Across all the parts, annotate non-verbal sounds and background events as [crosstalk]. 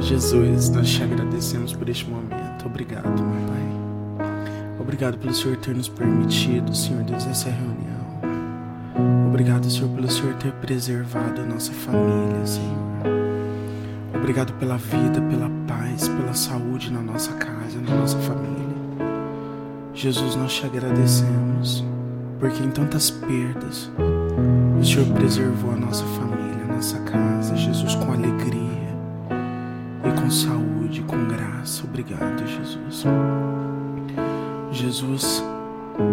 Jesus, nós te agradecemos por este momento. Obrigado, meu Pai. Obrigado pelo Senhor ter nos permitido, Senhor Deus, essa reunião. Obrigado, Senhor, pelo Senhor ter preservado a nossa família, Senhor. Obrigado pela vida, pela paz, pela saúde na nossa casa, na nossa família. Jesus, nós te agradecemos, porque em tantas perdas, o Senhor preservou a nossa família, a nossa casa, Jesus, com alegria com saúde, com graça. Obrigado, Jesus. Jesus,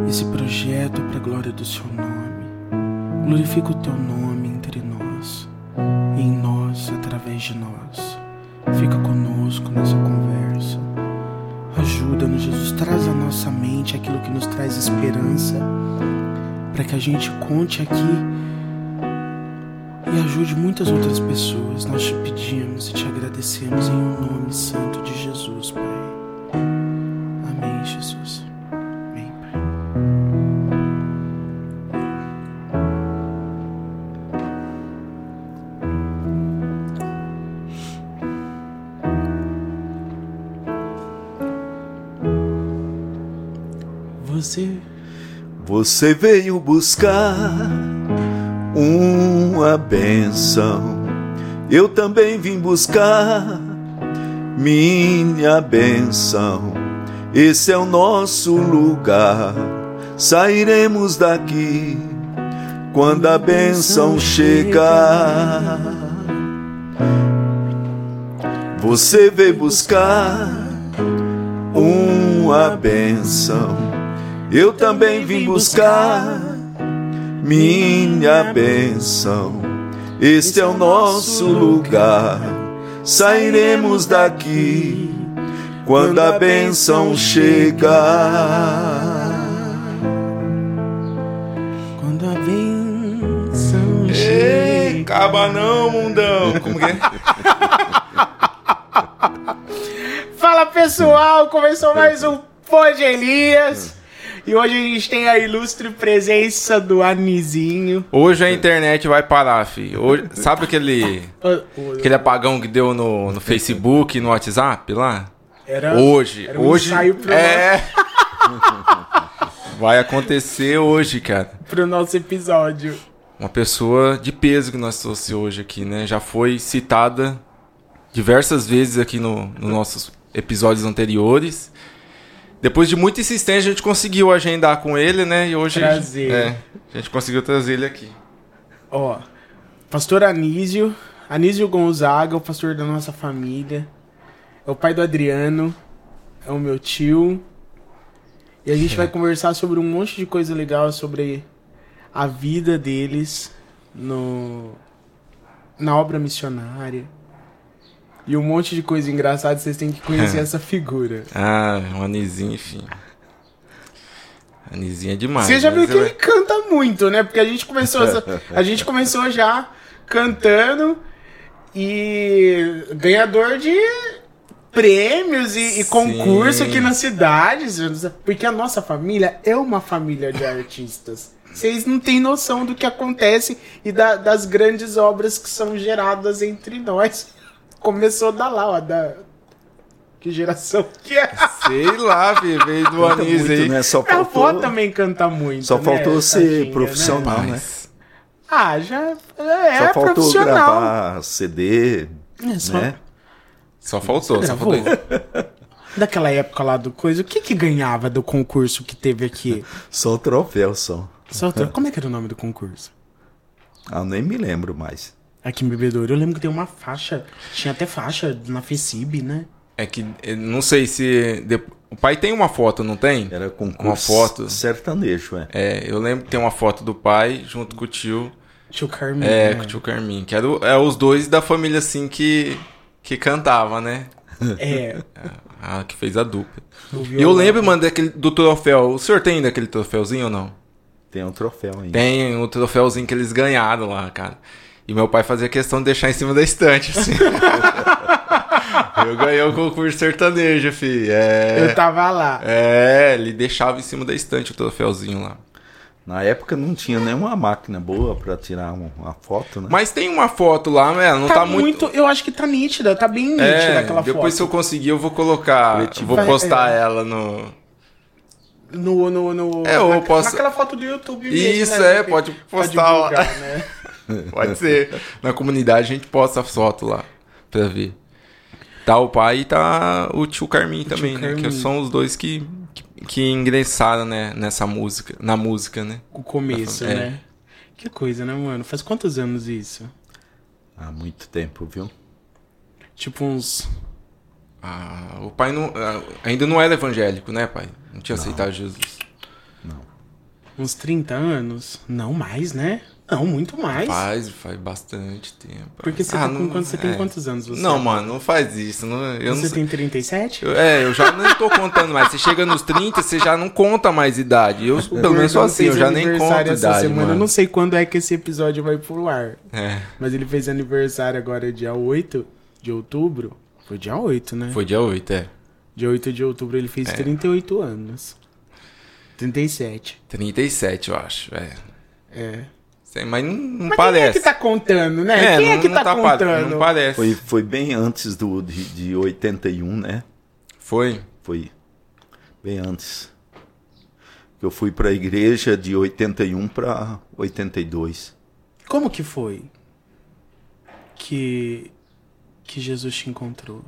esse projeto é para a glória do Seu nome. Glorifica o Teu nome entre nós, em nós, através de nós. Fica conosco nessa conversa. Ajuda-nos, Jesus. Traz à nossa mente aquilo que nos traz esperança, para que a gente conte aqui e ajude muitas outras pessoas. Nós te pedimos e te agradecemos Você veio buscar uma benção. Eu também vim buscar minha benção. Esse é o nosso lugar. Sairemos daqui quando a benção chegar. Você veio buscar uma benção. Eu também vim buscar minha benção. Este é o nosso lugar. Sairemos daqui quando a benção chegar. Quando a benção Ei, acaba não, mundão. Como que é? [laughs] Fala pessoal, começou mais um Pode Elias. E hoje a gente tem a ilustre presença do Anizinho. Hoje a internet vai parar, fi. Hoje, sabe aquele, aquele apagão que deu no, no Facebook, no WhatsApp lá? Era, Hoje, era um hoje é. [laughs] Vai acontecer hoje, cara. pro nosso episódio. Uma pessoa de peso que nós trouxemos hoje aqui, né? Já foi citada diversas vezes aqui no, nos nossos episódios anteriores. Depois de muita insistência, a gente conseguiu agendar com ele, né? E hoje Trazer. É, a gente conseguiu trazer ele aqui. Ó, pastor Anísio, Anísio Gonzaga, o pastor da nossa família. É o pai do Adriano, é o meu tio. E a gente vai [laughs] conversar sobre um monte de coisa legal sobre a vida deles no na obra missionária. E um monte de coisa engraçada, vocês têm que conhecer essa figura. Ah, um anizinho, enfim. Anizinho é demais. Você já né? viu que ele canta muito, né? Porque a gente começou essa- a gente [laughs] começou já cantando e ganhador de prêmios e, e concurso aqui na cidade, porque a nossa família é uma família de artistas. Vocês não têm noção do que acontece e da- das grandes obras que são geradas entre nós. Começou da lá, ó, da que geração que é? Sei lá, filho, veio do muito, aí. né? Só Minha avó faltou, também canta muito. só né, faltou ser tadinha, profissional, né? Mas, Ah, já é, Só faltou profissional. gravar CD, É, só né? Só faltou, só faltou. [laughs] Daquela época lá do coisa, o que que ganhava do concurso que teve aqui? [laughs] Só o troféu, só. Só outra- Como é que era o nome do concurso? Ah, nem me lembro mais. Aqui em Bebedouro, eu lembro que tem uma faixa, tinha até faixa na FECIB, né? É que, eh, não sei se... O pai tem uma foto, não tem? Era concurso Uma foto. sertanejo, é. É, eu lembro que tem uma foto do pai junto com o tio. Tio Carmen. É, né? com o tio Carmin. Que era é os dois da família, assim, que, que cantava, né? É, [laughs] Ah, que fez a dupla. E eu lembro, mano, daquele, do troféu. O senhor tem ainda aquele troféuzinho ou não? Tem um troféu ainda. Tem o troféuzinho que eles ganharam lá, cara. E meu pai fazia questão de deixar em cima da estante, assim. [laughs] eu ganhei o concurso sertanejo, fi. É. Eu tava lá. É, ele deixava em cima da estante o troféuzinho lá. Na época não tinha nenhuma máquina boa pra tirar um- uma foto, né? Mas tem uma foto lá, né? Não tá, muito. Eu acho que tá nítida, tá bem nítida É, aquela depois se eu foto. conseguir, eu vou colocar. Vou postar É. ela no. No, no, no, É, eu na- posso- Naquela foto do YouTube mesmo, Isso, né, é, pode postar divulgar, né? [laughs] [laughs] Pode ser. Na comunidade a gente posta a foto lá pra ver. Tá o pai e tá o tio Carmin também, né? Que Carmin. são os dois que, que, que ingressaram, né, nessa música, na música, né? O começo, É. né? Que coisa, né, mano? Faz quantos anos isso? Há muito tempo, viu? Tipo uns. Ah, o pai não, ah, ainda não era evangélico, né, pai? Não tinha aceitado Jesus. Uns 30 anos? Não mais, né? Não, muito mais. Faz, faz bastante tempo. Porque você, Ah, tá com, não- quando, você tem é. quantos anos? Você Não, mano, não faz isso. Não, eu Você não tem 37? Eu- É, eu já não tô contando mais. Você chega nos 30, você já não conta mais idade. Eu, [laughs] pelo menos sou assim, eu já nem conto essa idade, semana. Eu mano. não sei quando é que esse episódio vai pro ar. É, Mas ele fez aniversário agora dia 8 de outubro. Foi dia 8, né? foi dia 8, é. Dia 8 de outubro ele fez 38 anos. 37. 37, eu acho. É. É. Mas não, não Mas parece. quem é que tá contando, né? quem é não- que não tá, pa- contando? Não parece. Foi, foi bem antes do, de, de 81, né? Foi. Foi bem antes. Eu fui pra igreja de 81 pra 82. Como que foi que que Jesus te encontrou?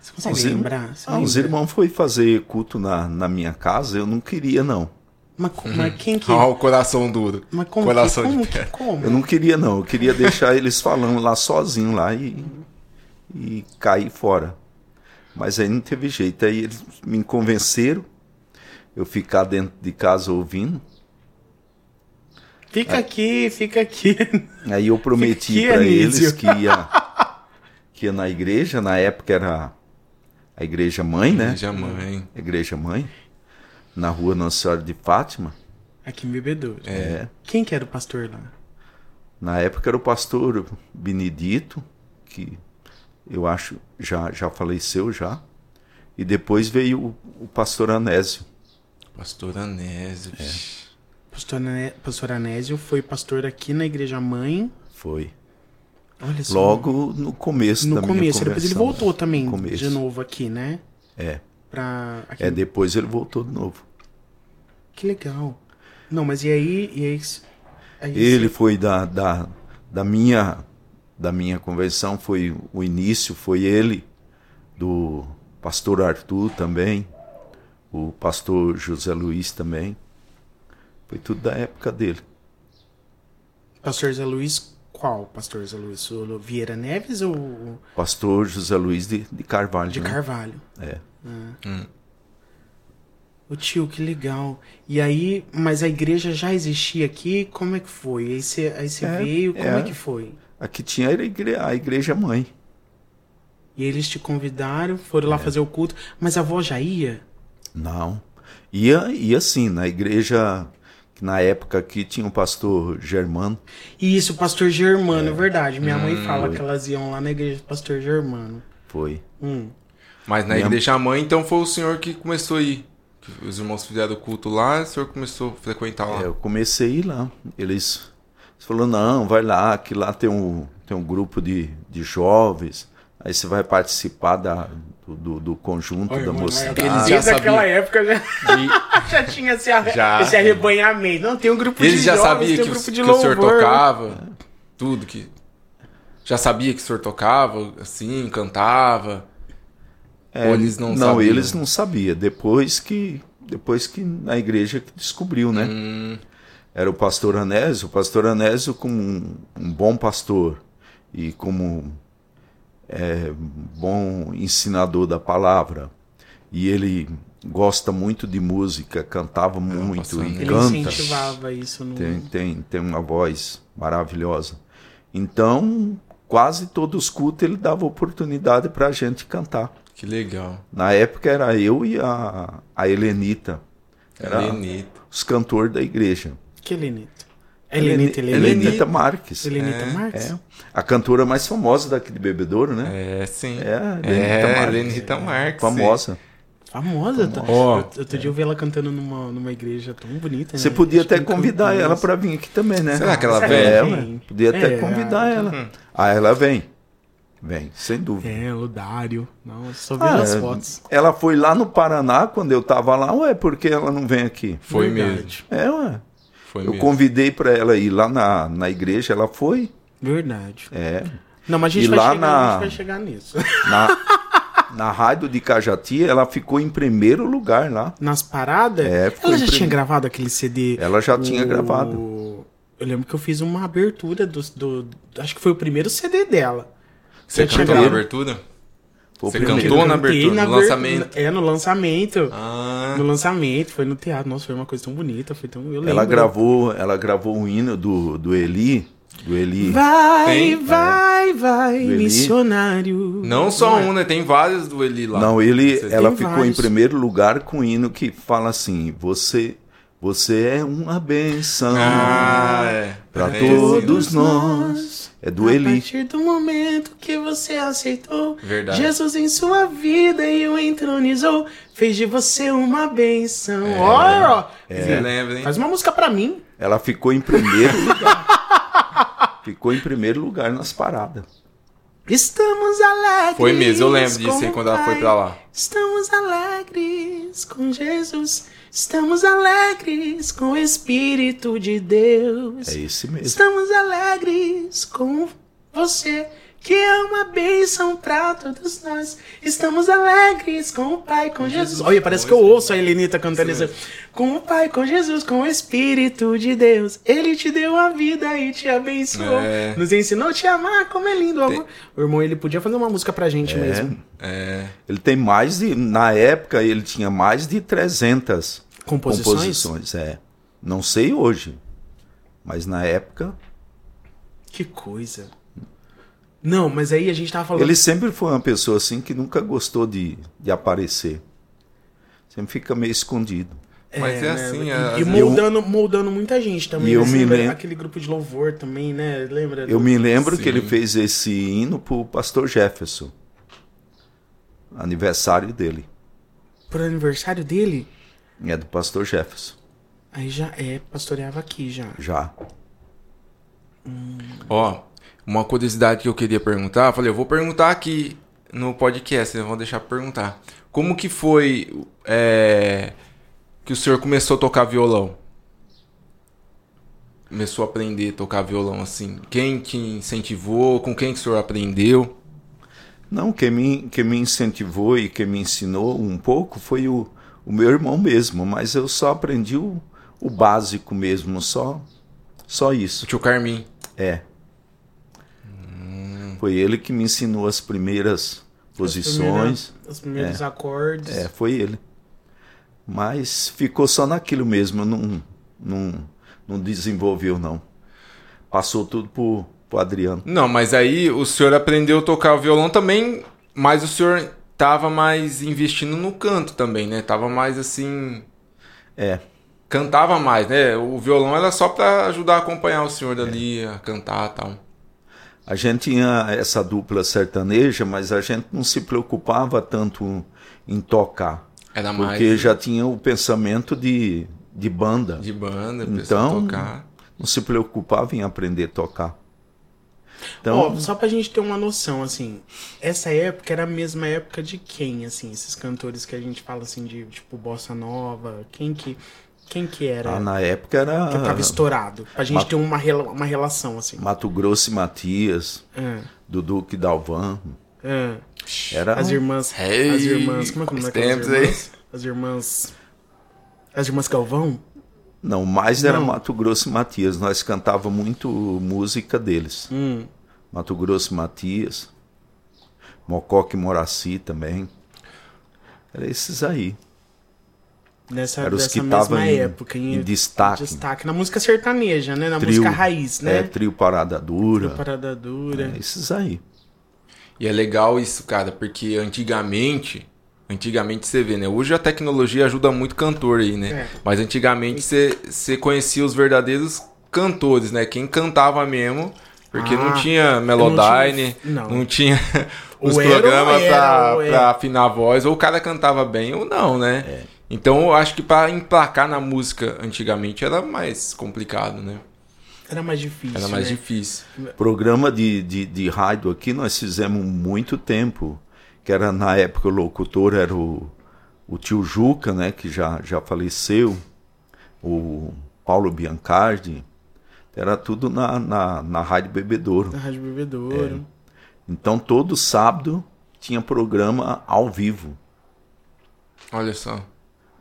Você consegue Os, lembrar? Você ah, os irmãos foi fazer culto na, na minha casa, eu não queria não. Mas, mas quem que... Ó, o coração duro. Mas como coração que... de Como que... Como? Eu não queria não, eu queria deixar eles falando lá sozinho lá e, e cair fora. Mas aí não teve jeito, aí eles me convenceram eu ficar dentro de casa ouvindo. Fica aqui, fica aqui. Aí eu prometi para eles que ia, que ia na igreja, na época era a igreja mãe, né? Igreja mãe. Igreja mãe, na rua Nossa Senhora de Fátima. Aqui em Bebedouro. É. Quem que era o pastor lá? Na época era o pastor Benedito, que eu acho já, já faleceu já. E depois veio o, o pastor Anésio. Pastor Anésio. É. Pastor, Ane... pastor Anésio foi pastor aqui na igreja mãe. Foi. Olha só. Logo no começo no da minha começo. Depois ele voltou também No começo. de novo aqui, né? É. Pra... Aqui... É, depois ele voltou de novo. Que legal. Não, mas e aí... E aí... aí Ele foi da, da, da minha da minha conversão, foi o início, foi ele, do pastor Arthur também, o pastor José Luiz também. Foi tudo da época dele. Pastor Zé Luiz... Qual pastor Zé Luiz? O Vieira Neves ou Pastor José Luiz de, de Carvalho. de né? Carvalho? É. O tio, que legal. E aí, mas a igreja já existia aqui? Como é que foi? Aí você, aí você É, veio, como é. é. que foi? Aqui tinha a igreja, a igreja mãe. E eles te convidaram, foram É. lá fazer o culto, mas a avó já ia? Não. Ia, ia sim, na igreja, que na época aqui tinha o pastor Germano. Isso, o pastor Germano, é verdade. Minha mãe fala foi. que elas iam lá na igreja do pastor Germano. Foi. Hum. Mas na Minha- igreja mãe, então foi o senhor que começou a ir. Que Os irmãos fizeram o culto lá, o senhor começou a frequentar lá. É, eu comecei a ir lá. Eles falaram, não, vai lá, que lá tem um, tem um grupo de, de jovens. Aí você vai participar da, do, do, conjunto Olha, da mano, mocidade. Eles já Desde aquela sabiam. época já, E [laughs] já tinha esse, arre- Já. esse arrebanhamento. Não, tem um grupo eles de já jovens, sabiam tem que, um o- grupo que de o senhor louvor. tocava, tudo que. Já sabia que o senhor tocava, assim, cantava. É, Ou eles não não sabiam? eles não sabiam. Depois que, depois que na igreja que descobriu, né? Hum, Era o pastor Anésio. O pastor Anésio, como um, um bom pastor e como é, bom ensinador da palavra, e ele gosta muito de música, cantava muito e. Ele canta. incentivava isso no... Tem, tem, tem uma voz maravilhosa. Então, quase todos os cultos ele dava oportunidade para a gente cantar. Que legal. Na época era eu e a, a Helenita. Era Helenita. os cantores da igreja. Que Helenita? Helenita, Heleni- Helenita. Helenita Marques. Helenita É, Marques? É. A cantora mais famosa daqui de Bebedouro, né? É, sim. É, a Helenita É, Marques. Helenita Marques. Famosa. Famosa. tá? Ó. Eu- Outro dia eu vi ela cantando numa, numa igreja tão bonita. Você né? podia até convidar ela para vir aqui também, né? Será que ela vem? É. Podia até É, convidar ah, ela. Ah, ela vem. Vem, sem dúvida. É, o Dário. Não, só vi Ah, as fotos. ela foi lá no Paraná quando eu tava lá. Ué, por que ela não vem aqui? Foi Verdade. mesmo. É, ué. Foi Eu mesmo. convidei para ela ir lá na, na igreja, ela foi. Verdade. É. Não, mas a gente, E vai, lá chegar, na- a gente vai chegar nisso. [laughs] Na, na rádio de Cajati, ela ficou em primeiro lugar lá. Nas paradas, É, ficou ela já prim- tinha gravado aquele CD. Ela já tinha o- gravado. Eu lembro que eu fiz uma abertura do, do- Acho que foi o primeiro CD dela. Você cantou na abertura? O Você primeiro. cantou na abertura, no aber- lançamento? É, no lançamento. Ah, No lançamento, foi no teatro. Nossa, foi uma coisa tão bonita. Foi tão. Eu lembro. Ela gravou, ela gravou um hino do, do Eli. Do Eli. Vai, Tem? vai, vai, missionário. não só é? um, né? Tem vários do Eli lá. Não, ele, ela ficou vários. em primeiro lugar com o hino que fala assim: Você, você é uma benção Ah, é. para É todos nós. É do A Eli. partir do momento que você aceitou Verdade. Jesus em sua vida e o entronizou, fez de você uma benção. É. Ó, ó. Você lembra, hein? Faz uma música pra mim. Ela ficou em primeiro lugar. [laughs] ficou em primeiro lugar nas paradas. Estamos alegres. Foi mesmo, eu lembro disso aí quando ela foi pra lá. Estamos alegres com Jesus. Estamos alegres com o Espírito de Deus. É esse mesmo. Estamos alegres com você, que é uma bênção pra todos nós. Estamos alegres com o Pai, com Jesus. Olha, parece que eu ouço a Helenita cantando isso. Com o Pai, com Jesus, com o Espírito de Deus. Ele te deu a vida e te abençoou. É. Nos ensinou a te amar, como é lindo. o amor. O irmão, ele podia fazer uma música pra gente mesmo. É. Ele tem mais de. Na época, ele tinha mais de 300 Composições? composições. É. Não sei hoje. Mas na época. Que coisa. Não, mas aí a gente tava falando... Ele sempre foi uma pessoa assim que nunca gostou de, de aparecer. Sempre fica meio escondido. Mas é assim, E, às e moldando, moldando muita gente também. E né? eu Você me lembro- Aquele grupo de louvor também, né? Lembra? Eu do- me lembro que Sim. ele fez esse hino pro pastor Jefferson. Aniversário dele. Pro aniversário dele, É do pastor Jefferson. aí já é, pastoreava aqui já. Já. Ó, uma curiosidade que eu queria perguntar, eu falei, eu vou perguntar aqui no podcast, né? Vou deixar pra perguntar. Como que foi é, que o senhor começou a tocar violão? Começou a aprender a tocar violão assim? Quem te incentivou? Com quem que o senhor aprendeu? Não, quem me, quem me incentivou e quem me ensinou um pouco foi o, o meu irmão mesmo, mas eu só aprendi o, o básico mesmo, só, só O isso. tio Carmim. É. Foi ele que me ensinou as primeiras posições. Os primeiros acordes. É, foi ele. Mas ficou só naquilo mesmo, não, não, não desenvolveu não. Passou tudo pro, pro Adriano. Não, mas aí o senhor aprendeu a tocar o violão também, mas o senhor tava mais investindo no canto também, né? Tava mais assim. É, Cantava mais, né? O violão era só pra ajudar a acompanhar o senhor dali, a cantar e tal. a gente tinha essa dupla sertaneja, mas a gente não se preocupava tanto em tocar. Era mais Porque já tinha o pensamento de, de banda. de banda, Então, tocar. não se preocupava em aprender a tocar. Então, Ó, só pra gente ter uma noção, assim, essa época era a mesma época de quem, assim, esses cantores que a gente fala assim de tipo bossa nova, quem que quem que era ah, na época era que tava estourado? Pra gente Mato- ter uma, rela- uma relação assim. Mato Grosso e Matias, Ah, Dudu Dalvan. ah. Era As irmãs, Ei, as irmãs, como é que é aí. irmãs? As irmãs As irmãs Galvão? Não, mais era Não. Mato Grosso e Matias. Nós cantava muito música deles. Hum. Mato Grosso e Matias. Mococa e Moraci também. Era esses aí. Nessa, Eram os que mesma estavam em- época, em destaque. destaque. Na música sertaneja, né? Na Trio, música raiz, né? É, trio Parada Dura. Parada dura. É, esses aí. E é legal isso, cara, porque antigamente. Antigamente você vê, né? Hoje a tecnologia ajuda muito cantor aí, né? É. Mas antigamente você, você conhecia os verdadeiros cantores, né? Quem cantava mesmo Porque Ah, não tinha eu não Melodyne, tinha- não, não. tinha [laughs] os era programas pra afinar a voz, ou o cara cantava bem ou não, né? É. Então eu acho que pra emplacar na música antigamente era mais complicado, né? Era mais difícil. Era mais né? difícil. Programa de, de, de rádio aqui nós fizemos muito tempo, que era na época o locutor era o, o tio Juca, né, que já, já faleceu, o Paulo Biancardi, era tudo na, na, na Rádio Bebedouro. Na Rádio Bebedouro. Então todo sábado tinha programa ao vivo. Olha só.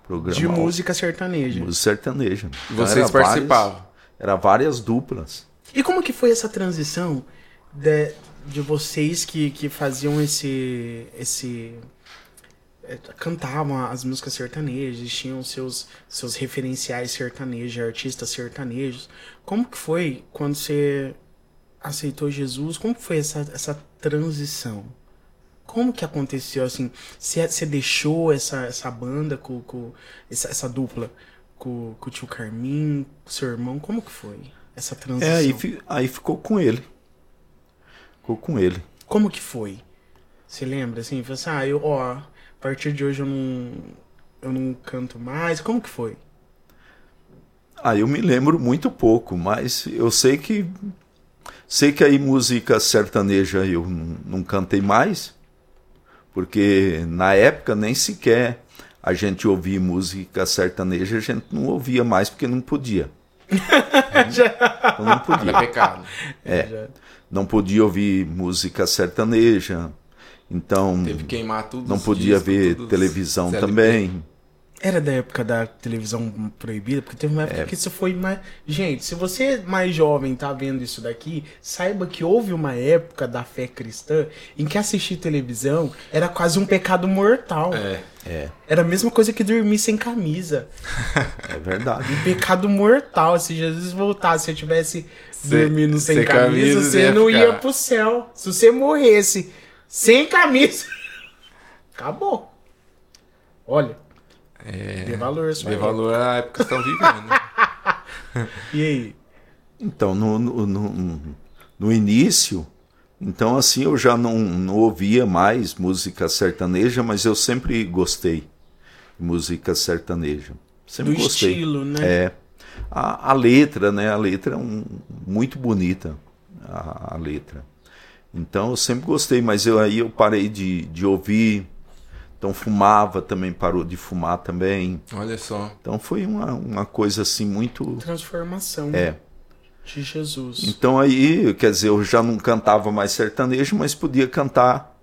Programa De ao- música sertaneja. música sertaneja. E Então, vocês era várias- participavam. Era várias duplas. E como que foi essa transição de, de vocês que, que faziam esse. esse é, cantavam as músicas sertanejas, tinham seus, seus referenciais sertanejos, artistas sertanejos. Como que foi quando você aceitou Jesus? Como que foi essa, essa transição? Como que aconteceu assim? Você, você deixou essa, essa banda com, com essa, essa dupla com, com o tio Carmin, com seu irmão? Como que foi essa transição? É, aí, aí ficou com ele. Ficou com ele. Como que foi? Você lembra assim? Falou assim, ah, eu, ó, a partir de hoje eu não, eu não canto mais. Como que foi? Ah, eu me lembro muito pouco, mas eu sei que sei que aí música sertaneja eu não, não cantei mais, porque na época nem sequer a gente ouvia música sertaneja, a gente não ouvia mais porque não podia. [laughs] Então não podia. Era pecado. É. Já- Não podia ouvir música sertaneja. Então Teve que queimar tudo. não podia discos, ver televisão CLP. também. Era da época da televisão proibida, porque teve uma época É. que isso foi mais. Gente, se você mais jovem tá vendo isso daqui, saiba que houve uma época da fé cristã em que assistir televisão era quase um pecado mortal. É. É, Era a mesma coisa que dormir sem camisa. [laughs] é verdade. Um pecado mortal. Se Jesus voltasse, se eu tivesse Sem- dormindo sem, sem camisa, camisa, você ia não ficar. ia pro céu. Se você morresse sem camisa, [laughs] acabou. Olha, É. dê valor Dê época. valor à época que estão vivendo. [laughs] E aí? Então, no, no, no, no início, então assim, eu já não, não ouvia mais música sertaneja, mas eu sempre gostei de música sertaneja. Sempre Do gostei. estilo, né? É. A, a letra, né? A letra é um, muito bonita, a, a letra. Então, eu sempre gostei, mas eu, aí eu parei de, de ouvir. Então, fumava também, parou de fumar também. Olha só. Então, foi uma, uma coisa assim muito... Transformação É. de Jesus. Então aí, quer dizer, eu já não cantava mais sertanejo, mas podia cantar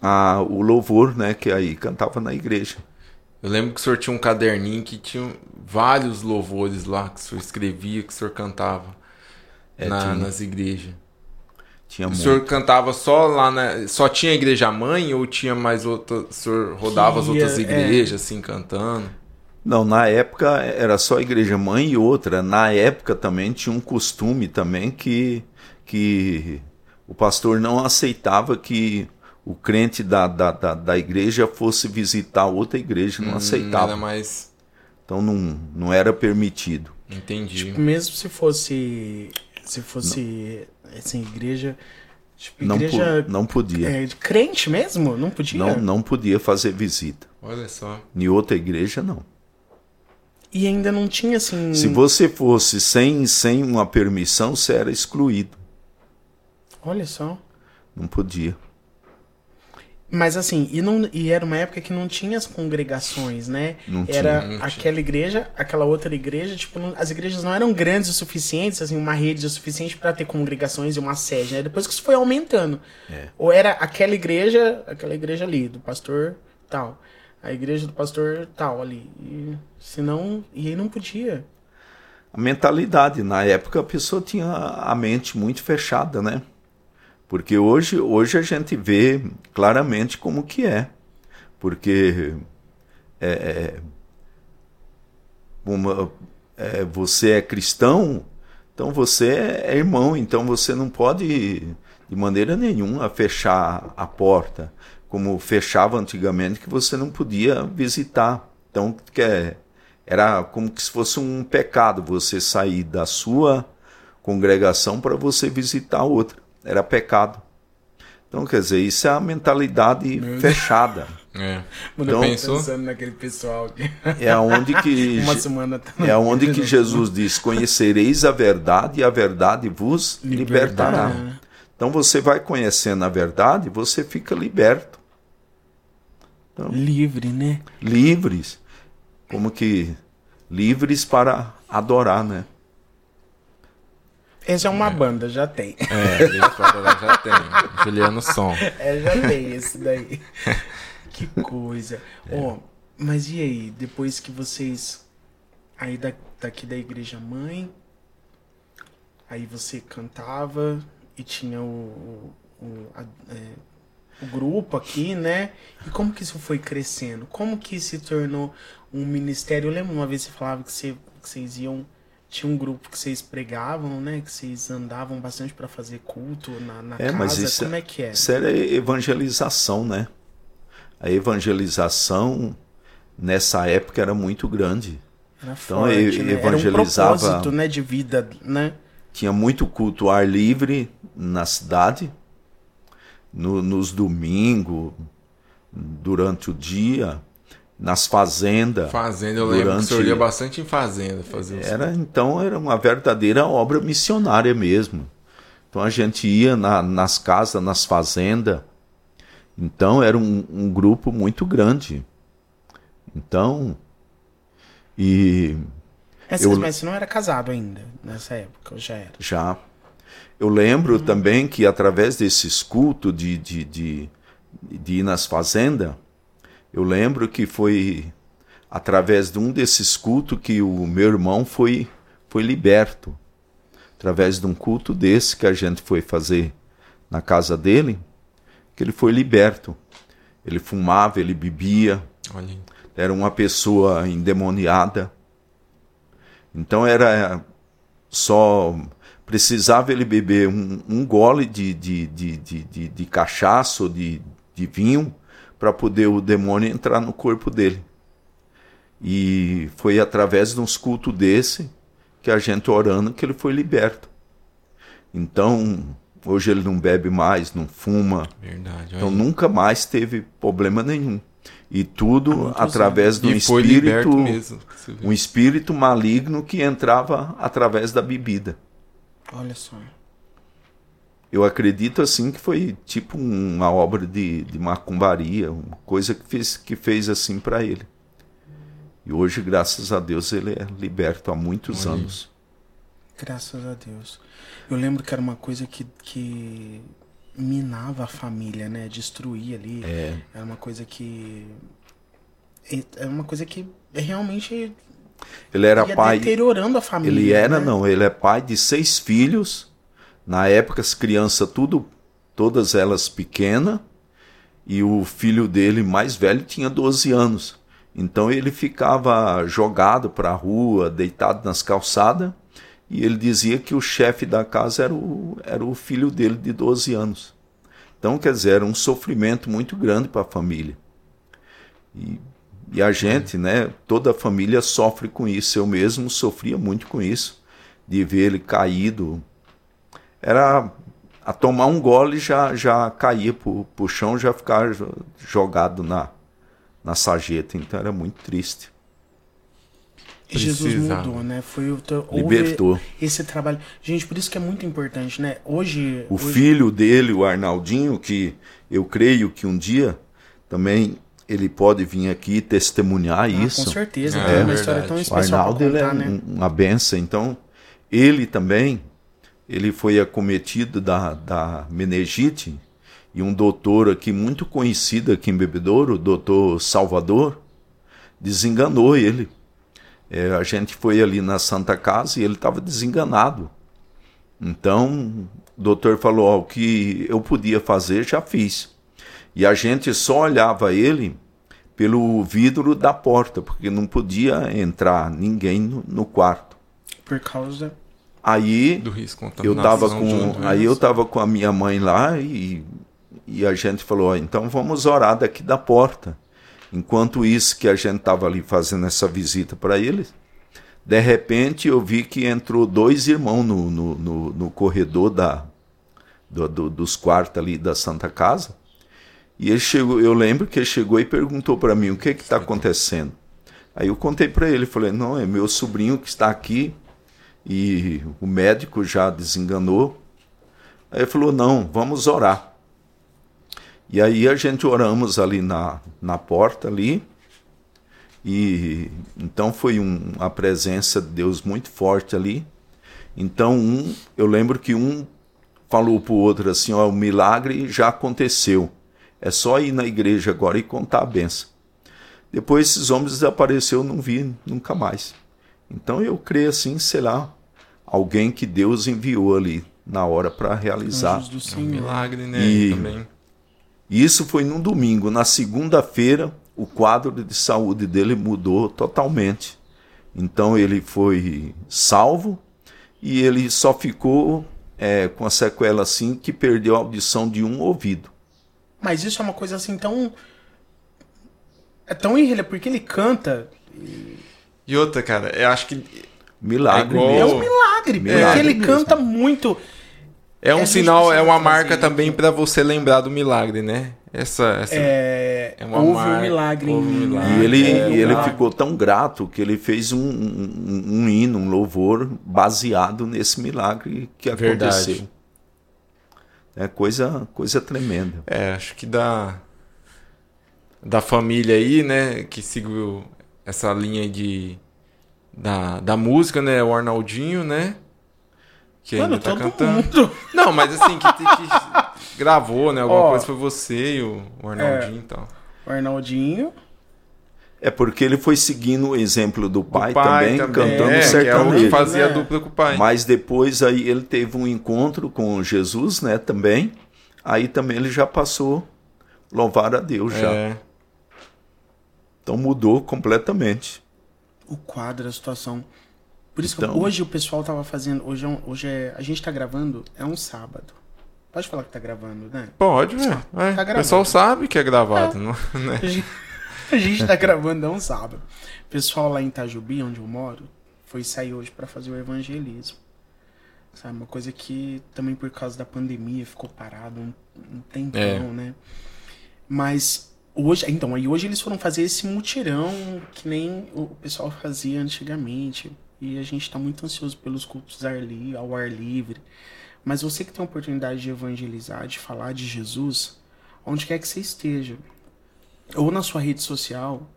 a, o louvor, né? Que aí cantava na igreja. Eu lembro que o senhor tinha um caderninho que tinha vários louvores lá que o senhor escrevia, que o senhor cantava É, na- tinha. nas igrejas. Tinha O muito. senhor cantava só lá na. Só tinha a igreja mãe ou tinha mais outra. O senhor rodava as outras ia- igrejas, assim, cantando? Não, na época era só a igreja mãe e outra. Na época também tinha um costume também que, que o pastor não aceitava que o crente da, da, da, da igreja fosse visitar outra igreja, não Hum, aceitava. Mais. Então não, não era permitido. Entendi. Mesmo se fosse. Se fosse. Assim, igreja. Tipo, Não, igreja. po- não podia. é, crente mesmo? Não podia? Não, não podia fazer visita. Olha só. Em outra igreja, não. E ainda não tinha assim. Se você fosse sem, sem uma permissão, você era excluído. Olha só. Não podia. Mas assim, e, não, e era uma época que não tinha as congregações, né? Não era tinha, não aquela igreja, aquela outra igreja, tipo, não- as igrejas não eram grandes o suficiente, assim, uma rede o suficiente para ter congregações e uma sede, né? Depois que isso foi aumentando. É. Ou era aquela igreja, aquela igreja ali, do pastor tal. A igreja do pastor tal ali. E, senão, e aí não podia. A mentalidade, na época, a pessoa tinha a mente muito fechada, né? Porque hoje, hoje a gente vê claramente como que é. Porque é, é, uma, é, você é cristão, então você é irmão, então você não pode, de maneira nenhuma, fechar a porta, como fechava antigamente, que você não podia visitar. Então, que é, era como que se fosse um pecado você sair da sua congregação para você visitar outra. Era pecado. Então, quer dizer, isso é a mentalidade Meu fechada. É. Então- eu tô pensando naquele pessoal que É onde que uma semana tá é onde que Jesus diz: "Conhecereis a verdade e a verdade vos libertará". Libertará. Então você vai conhecendo a verdade, você fica liberto, livre, né? livres, como que livres para adorar, né? Essa é uma banda, já tem. É, já tem. Juliano Som. É, já tem esse daí. Que coisa. Ó, mas e aí, depois que vocês. Aí da, daqui da igreja mãe. Aí você cantava e tinha o. o, a- é, o grupo aqui, né? E como que isso foi crescendo? Como que se tornou um ministério? Eu lembro uma vez você falava que, você, que vocês iam. Tinha um grupo que vocês pregavam, né? Que vocês andavam bastante para fazer culto na, na É, casa. mas isso, como é que é? isso era evangelização, né? A evangelização nessa época era muito grande. Era Então, forte, né? evangelizava- Era um propósito, né, de vida, né? Tinha muito culto ao ar livre na cidade, no- nos domingos, durante o dia, nas fazendas. Fazenda, eu lembro que o Durante- senhor ia bastante em fazenda fazer. Era então era uma verdadeira obra missionária mesmo. Então a gente ia na- nas casas, nas fazendas. Então era um, um grupo muito grande. Então e Essas, Eu- Mas você não era casado ainda, nessa época, eu já era. já eu lembro também que através desses cultos de, de, de, de ir nas fazendas, eu lembro que foi através de um desses cultos que o meu irmão foi, foi liberto. Através de um culto desse que a gente foi fazer na casa dele, que ele foi liberto. Ele fumava, ele bebia, Olha era uma pessoa endemoniada. Então era só precisava ele beber um, um gole de, de, de, de, de, cachaça ou de, de vinho para poder o demônio entrar no corpo dele. E foi através de uns cultos desse que a gente orando que ele foi liberto. Então, hoje ele não bebe mais, não fuma, Verdade. então nunca mais teve problema nenhum. E tudo através de um espírito, mesmo. um espírito maligno que entrava através da bebida. Olha só. Eu acredito assim que foi tipo uma obra de, de macumbaria, uma coisa que fez, que fez assim para ele. E hoje, graças a Deus, ele é liberto há muitos Olha anos. Graças a Deus. Eu lembro que era uma coisa que, que minava a família, né? Destruía ali. É, Era uma coisa que. Era uma coisa que realmente ele era ia pai. deteriorando a família. Ele era, né? não, ele é pai de seis filhos. Na época, as crianças, tudo, todas elas pequenas. E o filho dele, mais velho, tinha 12 anos. Então ele ficava jogado para a rua, deitado nas calçadas. E ele dizia que o chefe da casa era o, era o filho dele de 12 anos. Então, quer dizer, era um sofrimento muito grande para a família. E, e a gente, né, toda a família sofre com isso. Eu mesmo sofria muito com isso, de ver ele caído. Era a tomar um gole já já caía pro, pro chão, já ficava jo- jogado na, na sarjeta. Então era muito triste. E Jesus mudou, né? Foi o teu- Libertou. esse trabalho. Gente, por isso que é muito importante, né? Hoje. O hoje- filho dele, o Arnaldinho, que eu creio que um dia também ele pode vir aqui testemunhar Ah, isso. Com certeza, É, tem uma história tão O especial Arnaldo pra ele é contar, né? um- uma benção. Então, ele também, ele foi acometido da, da meningite e um doutor aqui muito conhecido aqui em Bebedouro, o doutor Salvador, desenganou ele. É, a gente foi ali na Santa Casa e ele estava desenganado. Então, o doutor falou, ó, o que eu podia fazer, já fiz. E a gente só olhava ele pelo vidro da porta, porque não podia entrar ninguém no, no quarto. Por causa. Aí Do risco eu tava com, aí eu vírus. tava com a minha mãe lá e, e a gente falou, ó, então vamos orar daqui da porta. Enquanto isso que a gente tava ali fazendo essa visita para eles, De repente eu vi que entrou dois irmãos no, no, no, no corredor da, do, do, dos quartos ali da Santa Casa. E ele chegou, eu lembro que ele chegou e perguntou para mim o que está acontecendo. Aí eu contei para ele, falei, não, é meu sobrinho que está aqui e o médico já desenganou. Aí ele falou, não, vamos orar. E aí a gente oramos ali na, na porta ali. E então foi um, a presença de Deus muito forte ali. Então um, eu lembro que um falou para o outro assim, ó, o milagre já aconteceu. É só ir na igreja agora e contar a benção. Depois esses homens desapareceu, não vi nunca mais. Então eu creio assim, sei lá, alguém que Deus enviou ali na hora para realizar. Do é um milagre, né? E, também. Isso foi num domingo. Na segunda-feira, o quadro de saúde dele mudou totalmente. Então ele foi salvo e ele só ficou é, com a sequela assim que perdeu a audição de um ouvido. Mas isso é uma coisa assim tão é tão irrelevante, porque ele canta. E... e outra, cara, eu acho que. Milagre. É, igual... é um milagre, milagre porque ele mesmo. canta muito. É um é sinal, é uma marca também para você lembrar do milagre, né? Essa, essa é, é uma houve marca, um milagre houve um milagre. E ele, é, e ele ficou tão grato que ele fez um, um, um, hino, um louvor baseado nesse milagre que Verdade. É coisa, coisa tremenda. É, acho que dá da família aí, né, que seguiu essa linha de da, da música, né, o Arnaldinho, né, que Mano, ainda tá cantando. Mundo. Não, mas assim, que, que [laughs] gravou, né, alguma Ó, coisa foi você e o, o Arnaldinho é, e tal. O Arnaldinho... É porque ele foi seguindo o exemplo do pai, do pai também, também, cantando é, sertanejo. Que é o fazia é. dupla com o pai. Mas depois aí ele teve um encontro com Jesus, né, também. Aí também ele já passou louvar a Deus já. É. Então mudou completamente. O quadro, a situação. Por isso então, que hoje o pessoal tava fazendo. Hoje, é, um, hoje é, a gente tá gravando, é um sábado. Pode falar que tá gravando, né? Pode, velho. É, tá o pessoal sabe que é gravado, é. não, né? [laughs] A gente, tá [laughs] gravando, é um sábado. O pessoal lá em Itajubi, onde eu moro, foi sair hoje para fazer o evangelismo. Sabe, uma coisa que também por causa da pandemia ficou parado um, um tempão, é. né? Mas Hoje, então, aí hoje eles foram fazer esse mutirão que nem o pessoal fazia antigamente. E a gente está muito ansioso pelos cultos ao ar livre. Mas você que tem a oportunidade de evangelizar, de falar de Jesus, onde quer que você esteja, ou na sua rede social,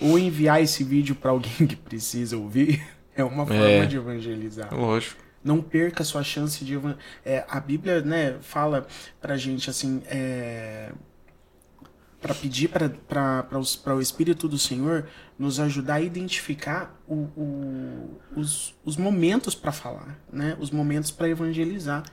ou enviar esse vídeo para alguém [laughs] que precisa ouvir, [laughs] é uma forma é, de evangelizar. Lógico. Não perca a sua chance de. É, a Bíblia né, fala pra gente assim. É, para pedir para o Espírito do Senhor nos ajudar a identificar o, o, os, os momentos para falar, né? os momentos para evangelizar.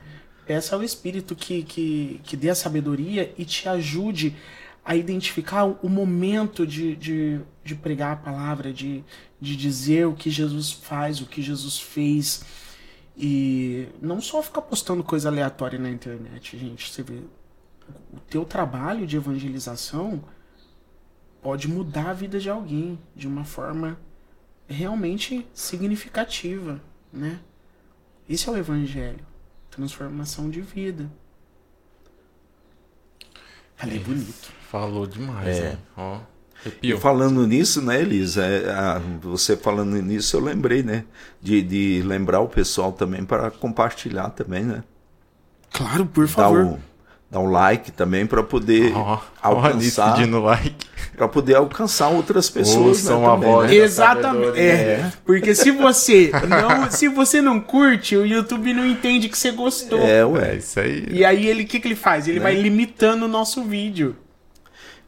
Peça ao Espírito que, que, que dê a sabedoria e te ajude a identificar o momento de, de, de pregar a palavra, de, de dizer o que Jesus faz, o que Jesus fez. E não só ficar postando coisa aleatória na internet, gente. Você vê, o teu trabalho de evangelização pode mudar a vida de alguém de uma forma realmente significativa, né? Esse é o evangelho, transformação de vida. Falei é, bonito. Falou demais, é. né? Ó. E falando nisso, né, Elisa? É, a, você falando nisso, eu lembrei, né? De, de lembrar o pessoal também para compartilhar também, né? Claro, por favor. Dar o, dar um like também para poder oh, alcançar pedindo like para poder alcançar outras pessoas né, também, voz né? exatamente é, é, porque se você não se você não curte o YouTube não entende que você gostou é ué é isso aí e aí ele o que que ele faz ele né? vai limitando o nosso vídeo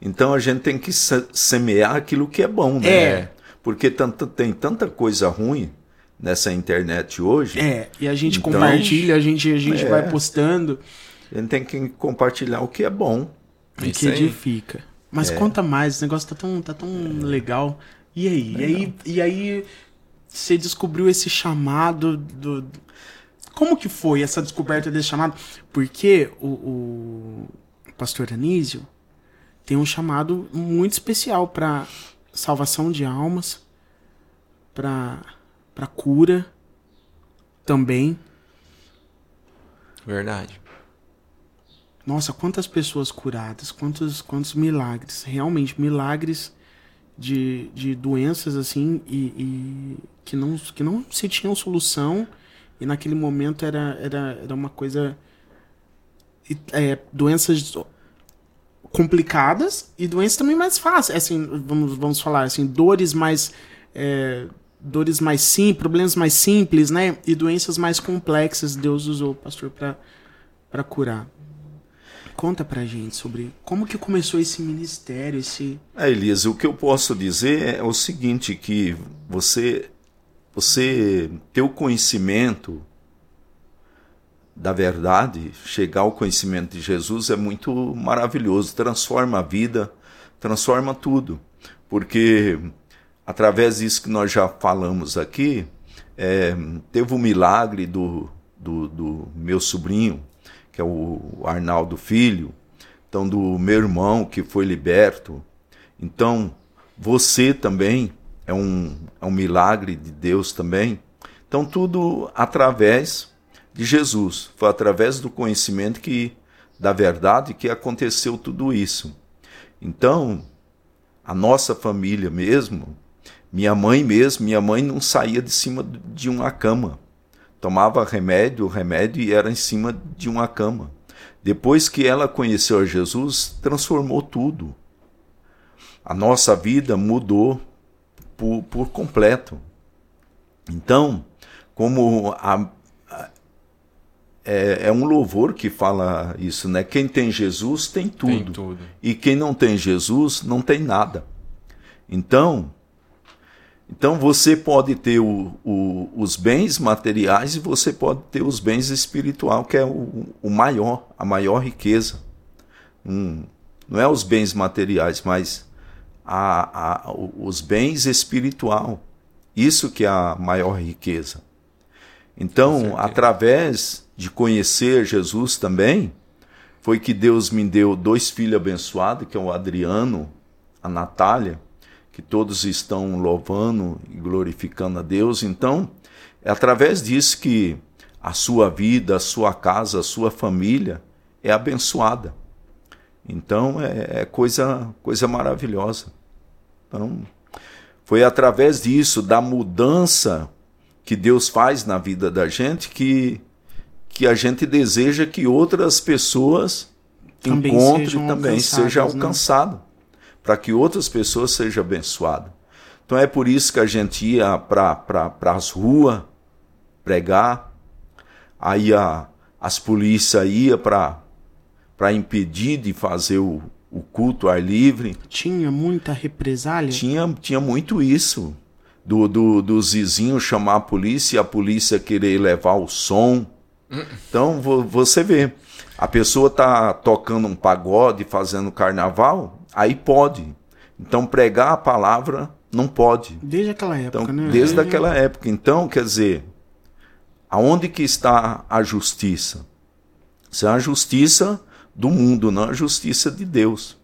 então a gente tem que semear aquilo que é bom né é. porque tanto, tem tanta coisa ruim nessa internet hoje é e a gente então, compartilha a gente a gente é. vai postando a gente tem que compartilhar o que é bom. O que edifica. Mas é. conta mais, esse negócio tá tão, tá tão é. legal. E aí? E aí, e aí você descobriu esse chamado do. Como que foi essa descoberta desse chamado? Porque o, o pastor Anísio tem um chamado muito especial para salvação de almas, para para cura também. Verdade. Nossa, quantas pessoas curadas, quantos, quantos milagres, realmente milagres de, de doenças assim e, e que, não, que não se tinham solução e naquele momento era, era, era uma coisa. É, doenças complicadas e doenças também mais fáceis. Assim, vamos, vamos falar assim, dores mais. É, dores mais simples, problemas mais simples, né? E doenças mais complexas Deus usou, pastor, para curar. Conta pra gente sobre como que começou esse ministério, esse... É, Elias, o que eu posso dizer é o seguinte, que você, você ter o conhecimento da verdade, chegar ao conhecimento de Jesus é muito maravilhoso, transforma a vida, transforma tudo, porque através disso que nós já falamos aqui, é, teve o milagre do, do, do, meu sobrinho, que é o Arnaldo Filho, então do meu irmão que foi liberto. Então, você também é um, é um milagre de Deus também. Então, tudo através de Jesus. Foi através do conhecimento que da verdade que aconteceu tudo isso. Então, a nossa família mesmo, minha mãe mesmo, minha mãe não saía de cima de uma cama. Tomava remédio, remédio e era em cima de uma cama. Depois que ela conheceu a Jesus, transformou tudo. A nossa vida mudou por, por completo. Então, como a, é, é, um louvor que fala isso, né? Quem tem Jesus tem tudo. tem tudo. E quem não tem Jesus não tem nada. Então, então você pode ter o, o, os bens materiais e você pode ter os bens espirituais, que é o, o maior, a maior riqueza. Hum, não é os bens materiais, mas a, a, os bens espiritual. Isso que é a maior riqueza. Então, através de conhecer Jesus também, foi que Deus me deu dois filhos abençoados, que é o Adriano, a Natália, que todos estão louvando e glorificando a Deus. Então, é através disso que a sua vida, a sua casa, a sua família é abençoada. Então, é, é coisa, coisa maravilhosa. Então, foi através disso, da mudança que Deus faz na vida da gente, que que a gente deseja que outras pessoas também encontrem também seja alcançado, né? Para que outras pessoas sejam abençoadas. Então é por isso que a gente ia para pra, as ruas pregar, aí a, as polícias iam para impedir de fazer o, o culto ar livre. Tinha muita represália? Tinha, tinha muito isso. Do, do, dos vizinhos chamar a polícia e a polícia querer levar o som. Então você vê, a pessoa está tocando um pagode, fazendo carnaval, aí pode. Então pregar a palavra não pode. Desde aquela época, então, né? Desde é. aquela época. Então, quer dizer, aonde que está a justiça? Isso é a justiça do mundo, não a justiça de Deus.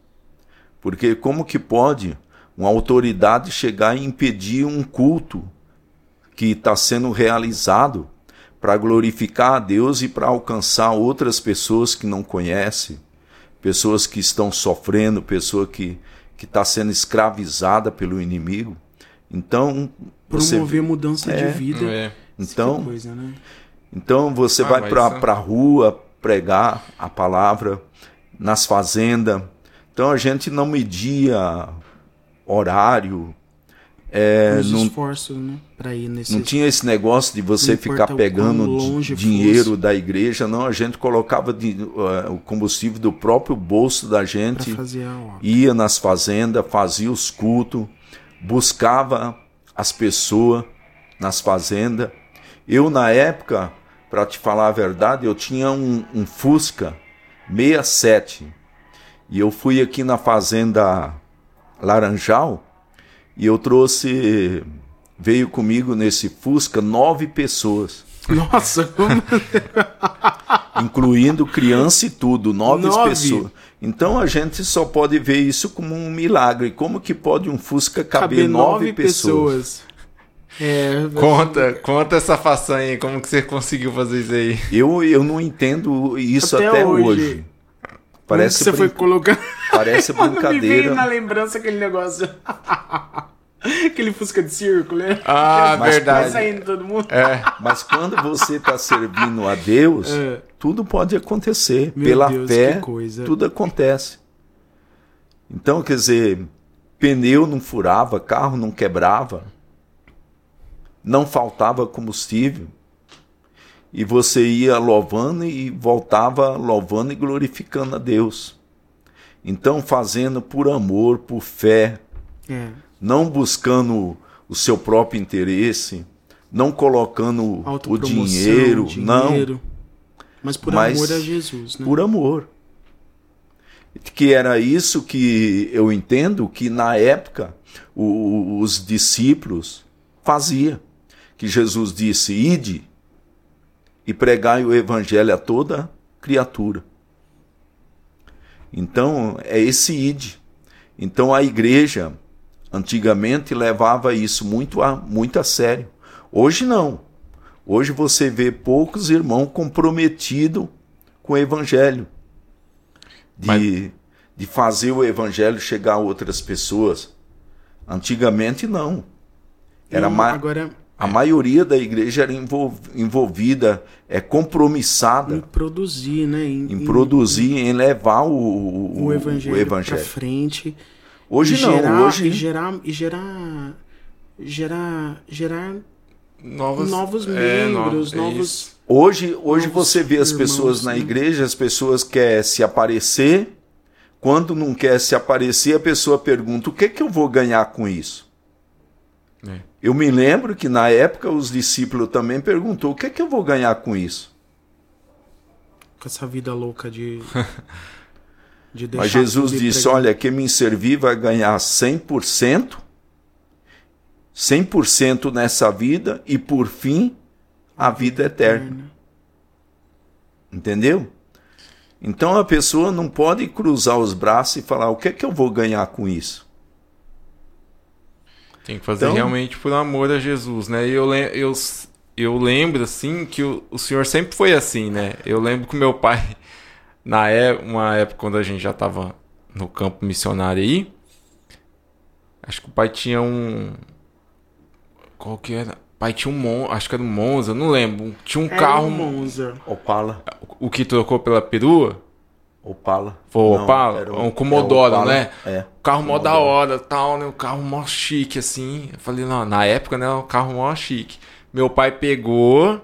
Porque como que pode uma autoridade chegar e impedir um culto que está sendo realizado para glorificar a Deus e para alcançar outras pessoas que não conhecem, pessoas que estão sofrendo, pessoa que que está sendo escravizada pelo inimigo. Então promover você... mudança é, de vida. É. Então, coisa, né? então você ah, vai para a rua pregar a palavra nas fazendas. Então a gente não media horário, é, não, esforços, né, para ir nesse. Não tinha esse negócio de você ficar pegando dinheiro fosse. da igreja, não. A gente colocava de, uh, o combustível do próprio bolso da gente, ia nas fazendas, fazia os cultos, buscava as pessoas nas fazendas. Eu, na época, para te falar a verdade, eu tinha um, um Fusca 67 e eu fui aqui na fazenda Laranjal e eu trouxe, veio comigo nesse Fusca nove pessoas. Nossa, como... [laughs] incluindo criança e tudo, nove, nove, pessoas. Então a gente só pode ver isso como um milagre. Como que pode um Fusca caber, caber nove, nove pessoas? pessoas? É, Conta, conta essa façanha aí, como que você conseguiu fazer isso aí? Eu, eu não entendo isso Até até, hoje. hoje. Parece, Como que você foi colocando. parece [laughs] Mano, me veio brincadeira. na lembrança aquele negócio. [laughs] aquele fusca de circo, né? Ah, Vai verdade. saindo todo mundo. É, Mas quando você está servindo a Deus, É. tudo pode acontecer. Meu Pela Deus, fé, que coisa. tudo acontece. Então, quer dizer, pneu não furava, carro não quebrava, não faltava combustível. E você ia louvando e voltava louvando e glorificando a Deus. Então, fazendo por amor, por fé, É. não buscando o seu próprio interesse, não colocando o dinheiro, dinheiro. Mas por Mas amor a Jesus, né? não, por amor. Que era isso que eu entendo que na época o- os discípulos faziam. Que Jesus disse: Ide e pregai o evangelho a toda criatura. Então, é esse ide. Então, a igreja antigamente levava isso muito a, muito a sério. Hoje não. Hoje você vê poucos irmãos comprometidos com o evangelho. De, Mas- de fazer o evangelho chegar a outras pessoas. Antigamente não. Era Eu, ma Agora, a maioria da igreja era envol- envolvida, é compromissada em produzir, né? Em, em produzir, em levar o, o, o evangelho, o evangelho. pra frente. Hoje e não, gerar, hoje E gerar, e gerar, gerar, gerar novos, novos é, membros, no- é novos... isso. Hoje, hoje Novos você vê as irmãos, pessoas na né? igreja, as pessoas querem se aparecer. Quando não quer se aparecer, a pessoa pergunta: o que, que eu vou ganhar com isso? É. Eu me lembro que na época os discípulos também perguntou: o que, que eu vou ganhar com isso? Com essa vida louca de... [laughs] de deixar Mas Jesus disse: pregar. olha, quem me servir vai ganhar 100%, 100% nessa vida e por fim a vida eterna. Entendeu? Então a pessoa não pode cruzar os braços e falar: o que é que eu vou ganhar com isso? Tem que fazer Então- realmente por amor a Jesus, né? E eu, eu, eu lembro, assim, que o, o senhor sempre foi assim, né? Eu lembro que o meu pai, [laughs] na é, uma época quando a gente já tava no campo missionário aí, acho que o pai tinha um... Qual que era? O pai tinha um Mon, acho que era um Monza, não lembro. Tinha um Era carro, um Monza. Opala, o que trocou pela perua, Opala. Foi o Não, Opala? era Um Commodore, o Opala, né? É. O carro mó da hora, tal, né? O carro mó chique, assim. Eu falei, não, na época, né? O carro mó chique. Meu pai pegou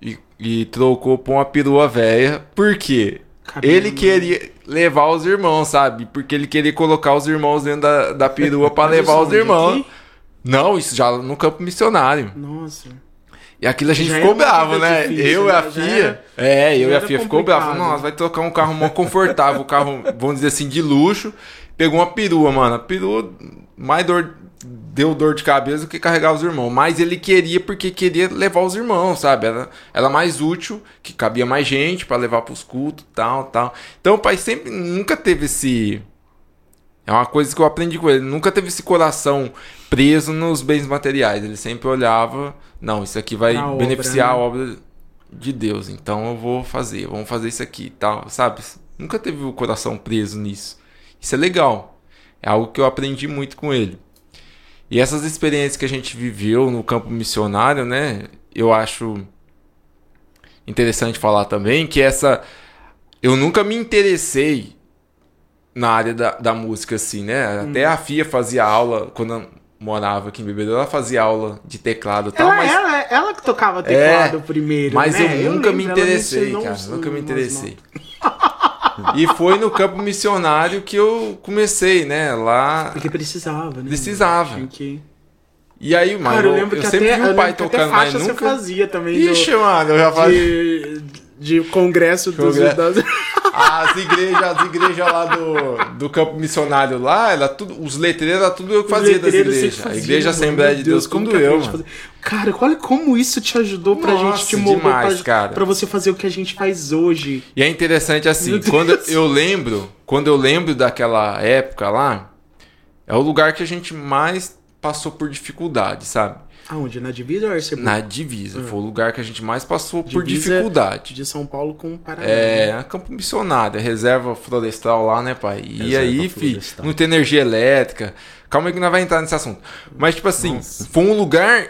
e, e trocou por uma perua velha. Por quê? Caramba. Ele queria levar os irmãos, sabe? Porque ele queria colocar os irmãos dentro da, da perua pra Mas levar os irmãos. Aqui? Não, isso já no campo missionário. Nossa. E aquilo a gente Já ficou bravo, né? difícil, eu e a Fia. era- é, eu e a Fia ficou bravo. Nossa, vai trocar um carro mó confortável, um carro, vamos dizer assim, de luxo. Pegou uma perua, mano. A perua mais dor, deu dor de cabeça do que carregar os irmãos. Mas ele queria porque queria levar os irmãos, sabe? Era, era mais útil, que cabia mais gente pra levar pros cultos, tal, tal. Então o pai sempre nunca teve esse. É uma coisa que eu aprendi com ele. Nunca teve esse coração preso nos bens materiais. Ele sempre olhava, não, isso aqui vai obra, beneficiar né? a obra de Deus. Então eu vou fazer, vamos fazer isso aqui e tal, sabe? Nunca teve o coração preso nisso. Isso é legal. É algo que eu aprendi muito com ele. E essas experiências que a gente viveu no campo missionário, né? Eu acho interessante falar também que essa. Eu nunca me interessei na área da, da música, assim, né? Até a Fia fazia aula, quando eu morava aqui em Bebedouro, ela fazia aula de teclado e tal, Ela, mas, ela, ela que tocava teclado É, primeiro, mas né? eu nunca lembro, me interessei, cara. Nunca me interessei. E foi no campo missionário que eu comecei, né? Lá. Porque precisava, né? Precisava. Que... E aí, mano, Cara, eu lembro eu que sempre até, vi o pai tocando, mas faixa você nunca. fazia também. Ixi, mano, eu já do, fazia. de, de congresso dos... Das- [laughs] As igrejas, as igrejas lá do, do campo missionário lá, era tudo, os letreiros era tudo eu que fazia das igrejas. fazia, a igreja mano. Assembleia de Deus, como tudo eu, mano. Cara, olha como isso te ajudou pra Nossa, gente, te moldou demais, pra, cara. pra você fazer o que a gente faz hoje. E é interessante assim, Deus. quando eu lembro, quando eu lembro daquela época lá, é o lugar que a gente mais passou por dificuldade, sabe? Aonde? Na divisa ou Arcebu? Na divisa. Foi o lugar que a gente mais passou por Divisa dificuldade. De São Paulo com o Paraná. É, né? a campo missionário, é reserva florestal lá, né, pai? E Reserva aí, fi, não tem energia elétrica. Calma aí que nós vai entrar nesse assunto. Mas, tipo assim, foi um lugar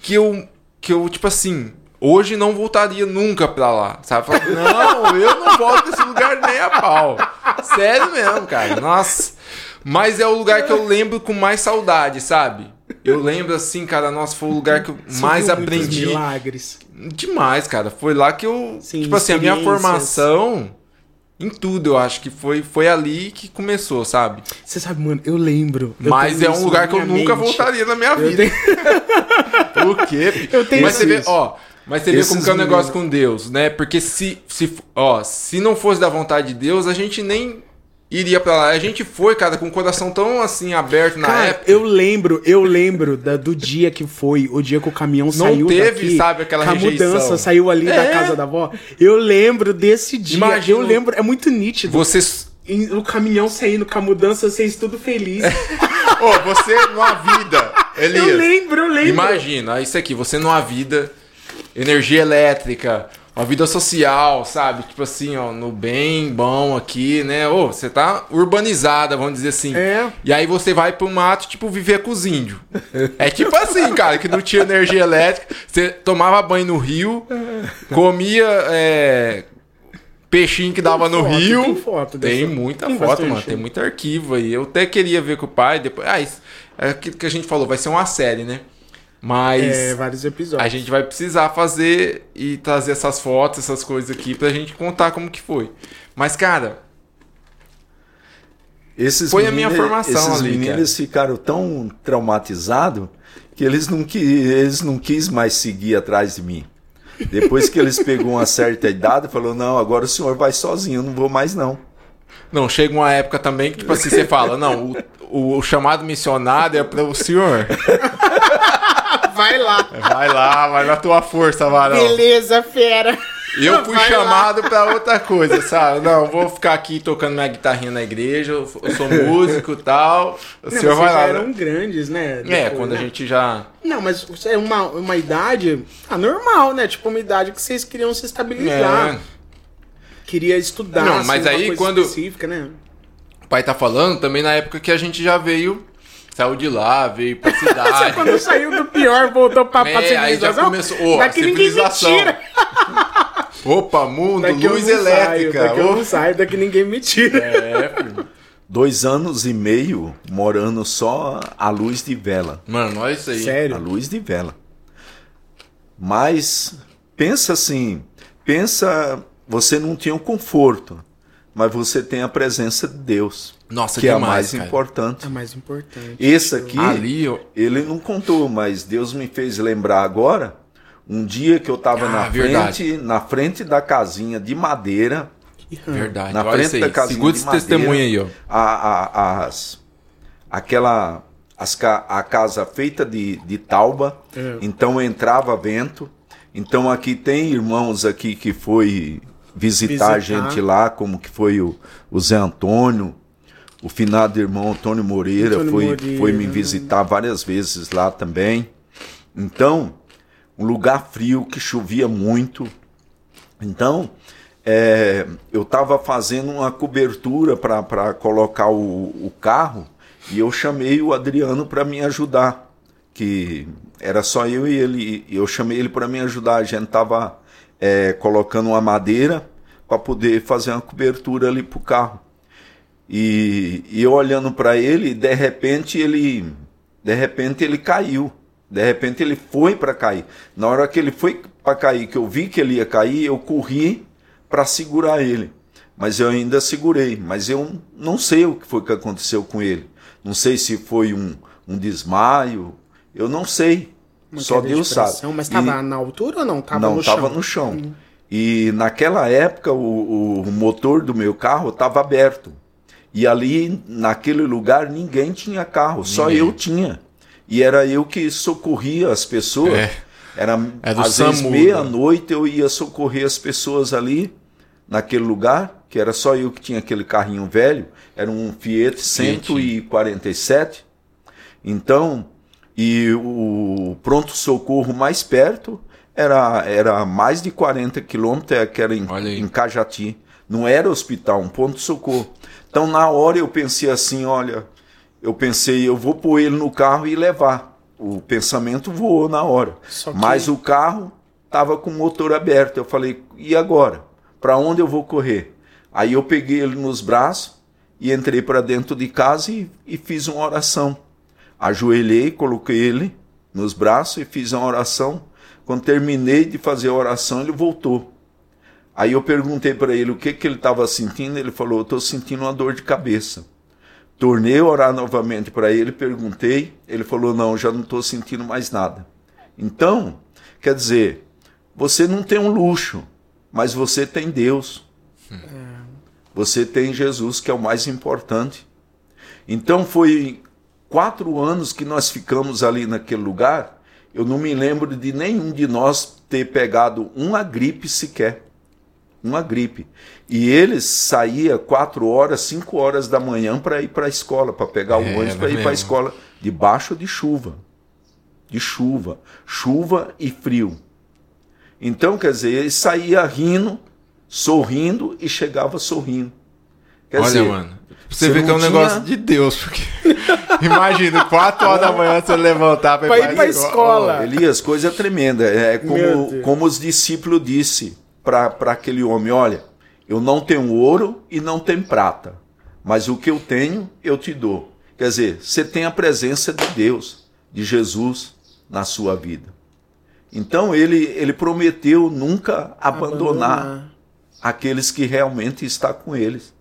que eu, que eu, tipo assim, hoje não voltaria nunca pra lá. Sabe? Fala, [laughs] não, eu não volto pra esse lugar nem a pau. Sério mesmo, cara. Nossa. Mas é o lugar que eu lembro com mais saudade, sabe? Eu lembro assim, cara, nossa, foi o lugar que eu Você mais aprendi. milagres. Demais, cara. Foi lá que eu. Sim, tipo assim, a minha formação em tudo, eu acho que foi, foi ali que começou, sabe? Você sabe, mano, eu lembro. eu Mas é um isso lugar que eu nunca mente. voltaria na minha vida. tenho- [laughs] Por quê? [laughs] Eu tenho mas você vê, isso. ó, mas você vê Esses como que é o negócio meninos. com Deus, né? Porque se, se, ó, se não fosse da vontade de Deus, a gente nem iria pra lá. A gente foi, cara, com o coração tão assim aberto na Cara, época. eu lembro, eu lembro da- do dia que foi, o dia que o caminhão saiu teve, daqui, sabe, aquela que a rejeição. mudança saiu ali da É. casa da avó. Eu lembro desse dia. Imagina eu lembro, é muito nítido. Você. E O caminhão saindo com a mudança, vocês tudo felizes. [laughs] Ô, você numa vida, [laughs] Elias. eu lembro, eu lembro. Imagina, isso aqui, você numa vida, energia elétrica, uma vida social, sabe? Tipo assim, ó, no bem bom aqui, né? Ô, você tá urbanizada, vamos dizer assim. É. E aí você vai pro mato, tipo, viver com os índios. É tipo assim, cara, que não tinha energia elétrica, você tomava banho no rio, comia é, peixinho que dava no foto, rio. tem foto Tem muita Tem foto, mano. Tem muito arquivo aí. Eu até queria ver com o pai depois. Ah, isso, é aquilo que a gente falou, vai ser uma série, né? Mas É, vários episódios. a gente vai precisar fazer e trazer essas fotos, essas coisas aqui pra gente contar como que foi. Mas, cara, Esses Foi a minha meninos- formação esses ali, meninos ficaram tão traumatizados que eles não, qui, eles não quis mais seguir atrás de mim. Depois que eles pegou uma certa idade, falou: "Não, agora o senhor vai sozinho, eu não vou mais não". não, chega uma época também que, tipo assim, você fala, não, o, o- o chamado missionário é para o senhor. [laughs] Vai lá. Vai lá, vai na tua força, varão. Beleza, fera. Eu [laughs] fui Vai lá. chamado pra outra coisa, sabe? Não, vou ficar aqui tocando minha guitarrinha na igreja, eu sou músico e tal. O Não, senhor vai lá. eram né? grandes, né? É, Depois, quando a né? gente já. Não, mas é uma, uma idade ah, normal, né? Tipo, uma idade que vocês queriam se estabilizar. É, Queria estudar, Não, assim, mas uma aí coisa quando- específica, né? o pai tá falando também na época que a gente já veio, saiu de lá, veio pra [laughs] Você cidade. quando saiu do pior, voltou pra, pra É, aí já civilização. começou. Ô, daqui ninguém me civilização. tira. [laughs] Opa, mundo, Daqui eu luz não saio, elétrica. daqui eu Ô, não saio, daqui ninguém me tira. É, filho. Dois anos e meio morando só à luz de vela. Mano, olha isso aí. A Sério? luz de vela. Mas pensa assim, pensa, você não tinha o conforto, mas você tem a presença de Deus, Nossa, que é a demais, mais cara. importante. É mais importante. Esse aqui, Ali, ó. ele não contou, mas Deus me fez lembrar agora, um dia que eu estava Ah, na verdade. frente, na frente da casinha de madeira, Verdade. Na olha frente isso aí. da casinha Segura de esse madeira. testemunho aí, ó. a, a- as, aquela as, a casa feita de, de tauba, É. então entrava vento. Então aqui tem irmãos aqui que foi visitar, a Visitar. gente lá, como que foi o, o Zé Antônio, o finado irmão Antônio Moreira, Antônio foi, Moreira. foi me visitar várias vezes lá também. Então, um lugar frio que chovia muito. Então, é, eu estava fazendo uma cobertura para colocar o, o carro e eu chamei o Adriano para me ajudar, que era só eu e ele. e Eu chamei ele para me ajudar. A gente estava colocando uma madeira para poder fazer uma cobertura ali para o carro. E, e eu olhando para ele, de repente ele, de repente ele caiu. De repente ele foi para cair. Na hora que ele foi para cair, que eu vi que ele ia cair, eu corri para segurar ele. Mas eu ainda segurei. Mas eu não sei o que foi que aconteceu com ele. Não sei se foi um, um desmaio. Eu não sei. Uma Só Deus sabe. Mas E- tava na altura ou não? Tava não, estava no chão. E naquela época o, o motor do meu carro estava aberto. E ali, naquele lugar, ninguém tinha carro, só Ninguém. eu tinha. E era eu que socorria as pessoas. É. Era É às vezes SAMU, né? meia-noite eu ia socorrer as pessoas ali, naquele lugar, que era só eu que tinha aquele carrinho velho. Era um Fiat Fiat. 147. Então, E o pronto-socorro mais perto era, era mais de 40 quilômetros, que era em, em Cajati. Não era hospital, um ponto-socorro. Então, na hora, eu pensei assim: olha, eu pensei, eu vou pôr ele no carro e levar. O pensamento voou na hora. Que... Mas o carro estava com o motor aberto. Eu falei: e agora? Para onde eu vou correr? Aí eu peguei ele nos braços e entrei para dentro de casa e, e fiz uma oração. Ajoelhei, coloquei ele nos braços e fiz uma oração. Quando terminei de fazer a oração, ele voltou. Aí eu perguntei para ele o que, que ele estava sentindo. Ele falou: estou sentindo uma dor de cabeça. Tornei a orar novamente para ele, perguntei. Ele falou: não, já não estou sentindo mais nada. Então, quer dizer, você não tem um luxo, mas você tem Deus. É. Você tem Jesus, que é o mais importante. Então foi quatro anos que nós ficamos ali naquele lugar. Eu não me lembro de nenhum de nós ter pegado uma gripe sequer. Uma gripe. E eles saía quatro horas, cinco horas da manhã para ir para a escola, para pegar o é, ônibus para ir para a escola, debaixo de chuva. De chuva. Chuva e frio. Então, quer dizer, ele saía rindo, sorrindo e chegava sorrindo. Quer Olha, dizer, mano. Você, você vê que é um tinha... negócio de Deus, porque [laughs] imagina, 4 horas da manhã você levantar para ir para a escola. Oh, Elias, coisa tremenda. É como, como os discípulos disse para aquele homem: olha, eu não tenho ouro e não tenho prata, mas o que eu tenho eu te dou. Quer dizer, você tem a presença de Deus, de Jesus na sua vida. Então ele, ele prometeu nunca abandonar, abandonar aqueles que realmente está com eles.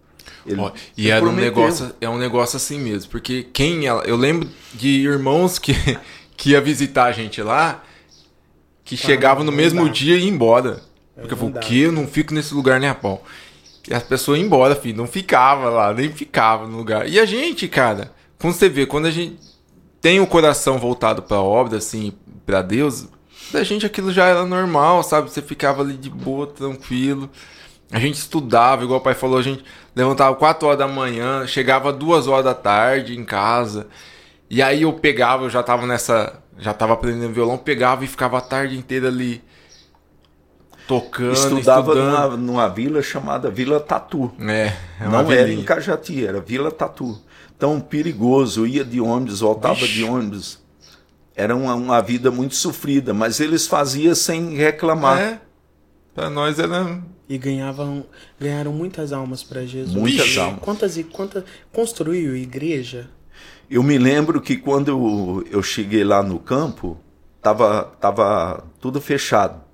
Ele, Ó, e era um negócio, é um negócio assim mesmo, porque quem ela, eu lembro de irmãos que [laughs] que ia visitar a gente lá, que ah, chegavam no mesmo dá. dia e ia embora. Porque eu falei, que eu não fico nesse lugar nem a pau. E as pessoas iam embora, filho, não ficava lá, nem ficava no lugar. E a gente, cara, quando você vê, quando a gente tem o coração voltado para a obra, assim, para Deus, da gente aquilo já era normal, sabe? Você ficava ali de boa, tranquilo. A gente estudava, igual o pai falou, a gente levantava 4 horas da manhã, chegava 2 horas da tarde em casa. E aí eu pegava, eu já tava nessa. Já tava aprendendo violão, pegava e ficava a tarde inteira ali tocando. Estudava numa, numa, vila chamada Vila Tatu. É, é Não vilinha. era em Cajati, era Vila Tatu. Então, perigoso, ia de ônibus, voltava Vixe. de ônibus. Era uma, uma vida muito sofrida, mas eles faziam sem reclamar. É. Pra nós era e ganhavam, ganharam muitas almas para Jesus. Muitas almas. Quantas e quantas construiu igreja? Eu me lembro que quando eu, eu cheguei lá no campo, tava tava tudo fechado.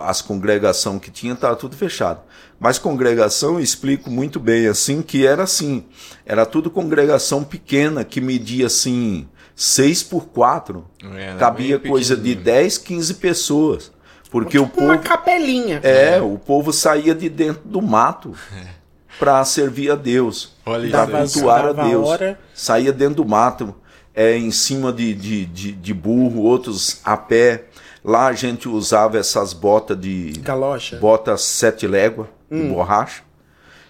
As congregações que tinha tava tudo fechado. Mas congregação eu explico muito bem assim que era assim, era tudo congregação pequena que media assim seis por quatro, é, cabia coisa de 10, 15 pessoas. Porque tipo o povo, uma capelinha. É, o povo saía de dentro do mato [laughs] é. para servir a Deus, para cultuar a Deus. Hora. Saía dentro do mato, é, em cima de, de, de, de, burro, outros a pé. Lá a gente usava essas botas de. Galocha. Botas sete léguas hum. de borracha.